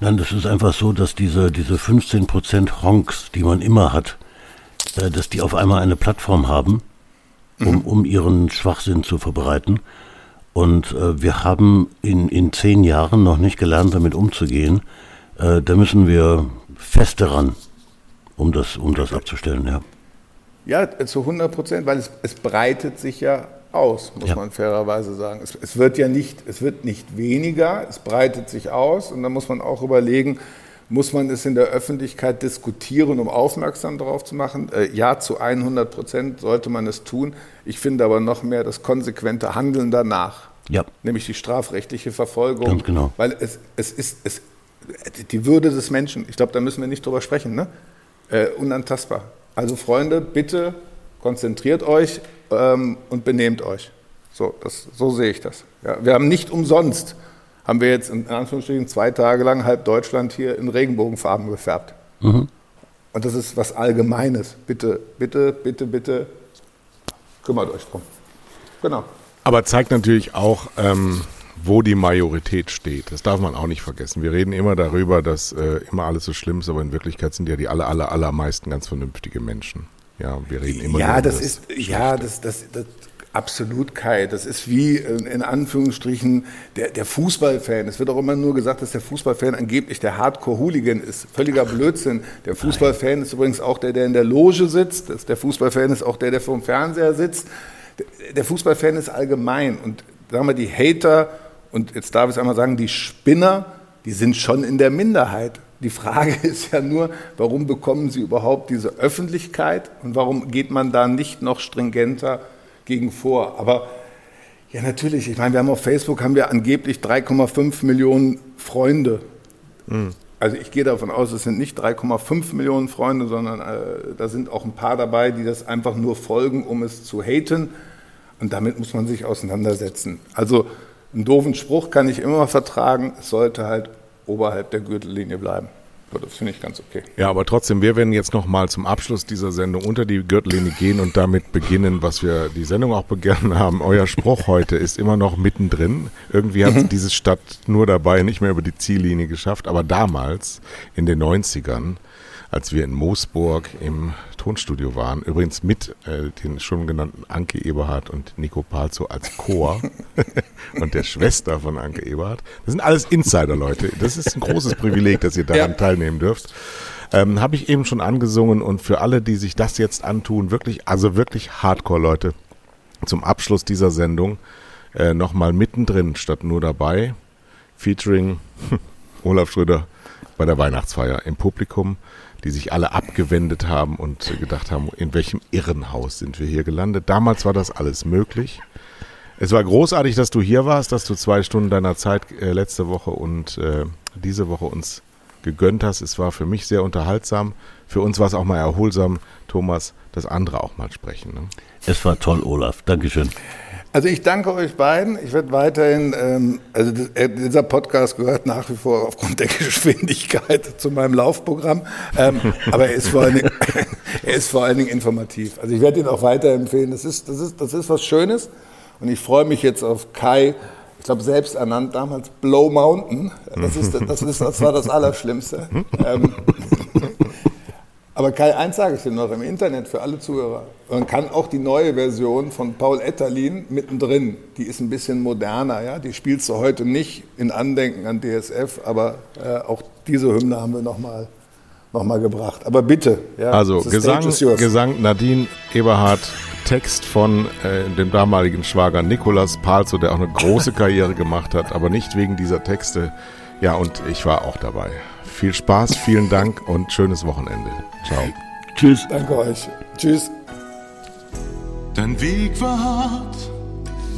Nein, das ist einfach so, dass diese, diese 15% Honks, die man immer hat, äh, dass die auf einmal eine Plattform haben, um, mhm. um ihren Schwachsinn zu verbreiten. Und äh, wir haben in, in zehn Jahren noch nicht gelernt, damit umzugehen. Äh, da müssen wir fest daran, um das, um das abzustellen, ja. Ja, zu 100 Prozent, weil es, es breitet sich ja aus, muss Ja. man fairerweise sagen. Es, es wird ja nicht, es wird nicht weniger, es breitet sich aus und da muss man auch überlegen, muss man es in der Öffentlichkeit diskutieren, um aufmerksam darauf zu machen? Äh, ja, zu 100 Prozent sollte man es tun. Ich finde aber noch mehr das konsequente Handeln danach, Ja, nämlich die strafrechtliche Verfolgung. Ganz genau. Weil es, es ist es, die Würde des Menschen, ich glaube, da müssen wir nicht drüber sprechen, ne? äh, unantastbar. Also Freunde, bitte konzentriert euch ähm, und benehmt euch. So, das, so sehe ich das. Ja, wir haben nicht umsonst, haben wir jetzt in Anführungsstrichen zwei Tage lang halb Deutschland hier in Regenbogenfarben gefärbt. Und das ist was Allgemeines. Bitte, bitte, bitte, bitte kümmert euch drum. Genau. Aber zeigt natürlich auch, ähm, wo die Majorität steht. Das darf man auch nicht vergessen. Wir reden immer darüber, dass äh, immer alles so schlimm ist, aber in Wirklichkeit sind ja die aller, aller, allermeisten ganz vernünftige Menschen. Ja, wir reden immer Ja, über das ist, ja, das, das, das, absolut Kai. Das ist wie äh, in Anführungsstrichen der, der Fußballfan. Es wird auch immer nur gesagt, dass der Fußballfan angeblich der Hardcore-Hooligan ist. Völliger Blödsinn. Der Fußballfan ist übrigens auch der, der in der Loge sitzt. Das, der Fußballfan ist auch der, der vor dem Fernseher sitzt. Der, der Fußballfan ist allgemein. Und sagen wir, die Hater und jetzt darf ich es einmal sagen, die Spinner, die sind schon in der Minderheit. Die Frage (laughs) ist ja nur, warum bekommen sie überhaupt diese Öffentlichkeit und warum geht man da nicht noch stringenter gegen vor? Aber ja, natürlich, ich meine, wir haben auf Facebook haben wir angeblich 3,5 Millionen Freunde. Also ich gehe davon aus, es sind nicht 3,5 Millionen Freunde, sondern äh, da sind auch ein paar dabei, die das einfach nur folgen, um es zu haten. Und damit muss man sich auseinandersetzen. Also einen doofen Spruch kann ich immer vertragen, es sollte halt oberhalb der Gürtellinie bleiben. Das finde ich ganz okay. Ja, aber trotzdem, wir werden jetzt nochmal zum Abschluss dieser Sendung unter die Gürtellinie gehen und damit beginnen, was wir die Sendung auch begonnen haben. Euer Spruch heute ist immer noch mittendrin. Irgendwie hat diese Stadt nur dabei nicht mehr über die Ziellinie geschafft. Aber damals, in den 90ern, als wir in Moosburg im Tonstudio waren, übrigens mit äh, den schon genannten Anke Eberhardt und Nico Palzo als Chor (laughs) und der Schwester von Anke Eberhardt. Das sind alles Insider-Leute. Das ist ein großes Privileg, dass ihr daran Ja. teilnehmen dürft. Ähm, Habe ich eben schon angesungen und für alle, die sich das jetzt antun, wirklich, also wirklich Hardcore-Leute, zum Abschluss dieser Sendung äh, nochmal mittendrin statt nur dabei, featuring (laughs) Olaf Schröder bei der Weihnachtsfeier im Publikum, die sich alle abgewendet haben und gedacht haben, in welchem Irrenhaus sind wir hier gelandet. Damals war das alles möglich. Es war großartig, dass du hier warst, dass du zwei Stunden deiner Zeit äh, letzte Woche und äh, diese Woche uns gegönnt hast. Es war für mich sehr unterhaltsam. Für uns war es auch mal erholsam, Thomas, dass andere auch mal sprechen. Ne? Es war toll, Olaf. Dankeschön. Also ich danke euch beiden. Ich werde weiterhin, ähm, also äh, dieser Podcast gehört nach wie vor aufgrund der (laughs) Geschwindigkeit zu meinem Laufprogramm, ähm, aber er ist, vor allen Dingen, (laughs) er ist vor allen Dingen informativ. Also ich werde ihn auch weiterempfehlen. Das ist, das ist, das ist was Schönes und ich freue mich jetzt auf Kai. Ich glaube, selbst ernannt damals Blow Mountain. Das, ist, das, ist, das war das Allerschlimmste. Ähm, (laughs) aber Kai, eins sage ich dir noch im Internet für alle Zuhörer. Man kann auch die neue Version von Paul Etterlin mittendrin, die ist ein bisschen moderner, ja. Die spielst du heute nicht in Andenken an DSF, aber äh, auch diese Hymne haben wir nochmal noch mal gebracht. Aber bitte, ja. Also Gesang. Gesang Nadine Eberhardt, Text von äh, dem damaligen Schwager Nikolas Palzo, der auch eine große (laughs) Karriere gemacht hat, aber nicht wegen dieser Texte. Ja, und ich war auch dabei. Viel Spaß, vielen Dank und schönes Wochenende. Ciao. Tschüss. Danke euch. Tschüss. Dein Weg war hart,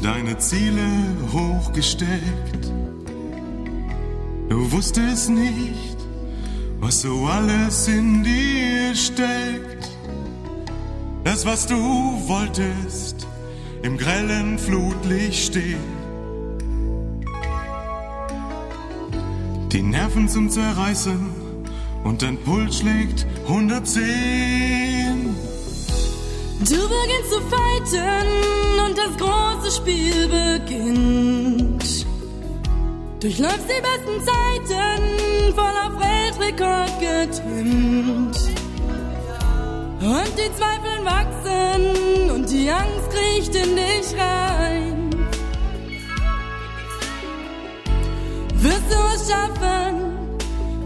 deine Ziele hochgesteckt. Du wusstest nicht, was so alles in dir steckt. Das, was du wolltest, im grellen Flutlicht steht. Die Nerven zum Zerreißen und dein Puls schlägt 110. Du beginnst zu fighten und das große Spiel beginnt. Durchläufst die besten Zeiten, voll auf Weltrekord getrimmt. Und die Zweifel wachsen und die Angst kriecht in dich rein. Es schaffen,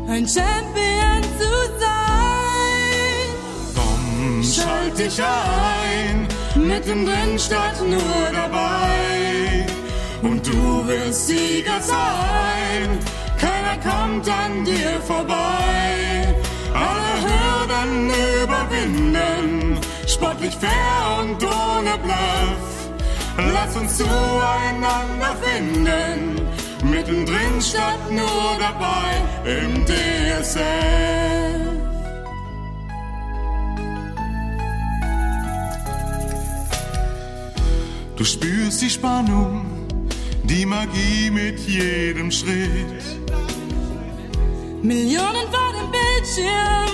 ein Champion zu sein. Komm, schalt dich ein, mittendrin statt nur dabei. Und du wirst Sieger sein, keiner kommt an dir vorbei. Alle Hürden überwinden, sportlich fair und ohne Bluff. Lass uns zueinander finden, mittendrin statt nur dabei im DSF. Du spürst die Spannung, die Magie mit jedem Schritt. Millionen vor dem Bildschirm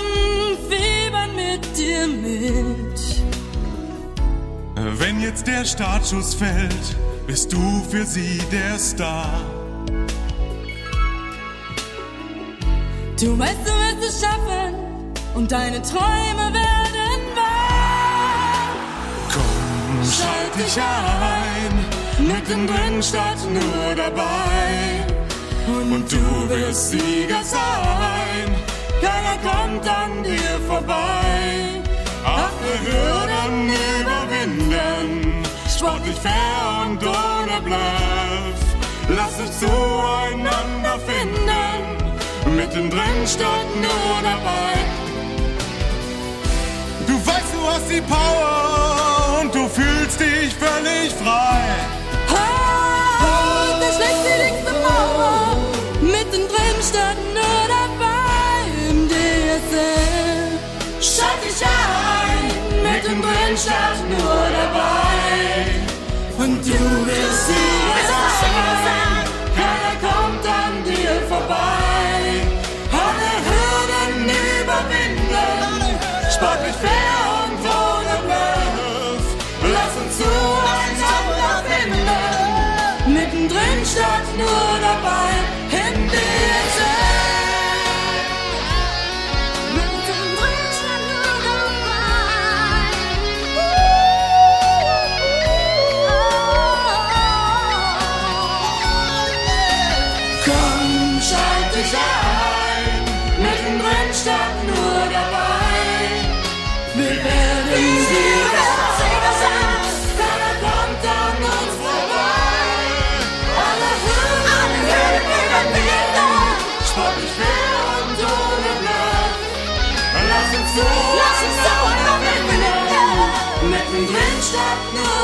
fiebern mit dir mit. Wenn jetzt der Startschuss fällt, bist du für sie der Star. Du weißt, du wirst es schaffen und deine Träume werden wahr. Komm, schalt dich ein, mittendrin statt nur dabei. Und du wirst Sieger sein, keiner kommt an dir vorbei. Alle Hürden überwinden, sportlich fair und ohne Bluff. Lass uns zueinander finden, mittendrin statt nur dabei. Du weißt, du hast die Power und du fühlst dich völlig frei. Da schlägt die nächste Mauer, mittendrin statt nur dabei im DSL. Schalt dich ein, mittendrin statt nur dabei. Und du wirst Sieger zueinander finden, mittendrin statt nur dabei. Im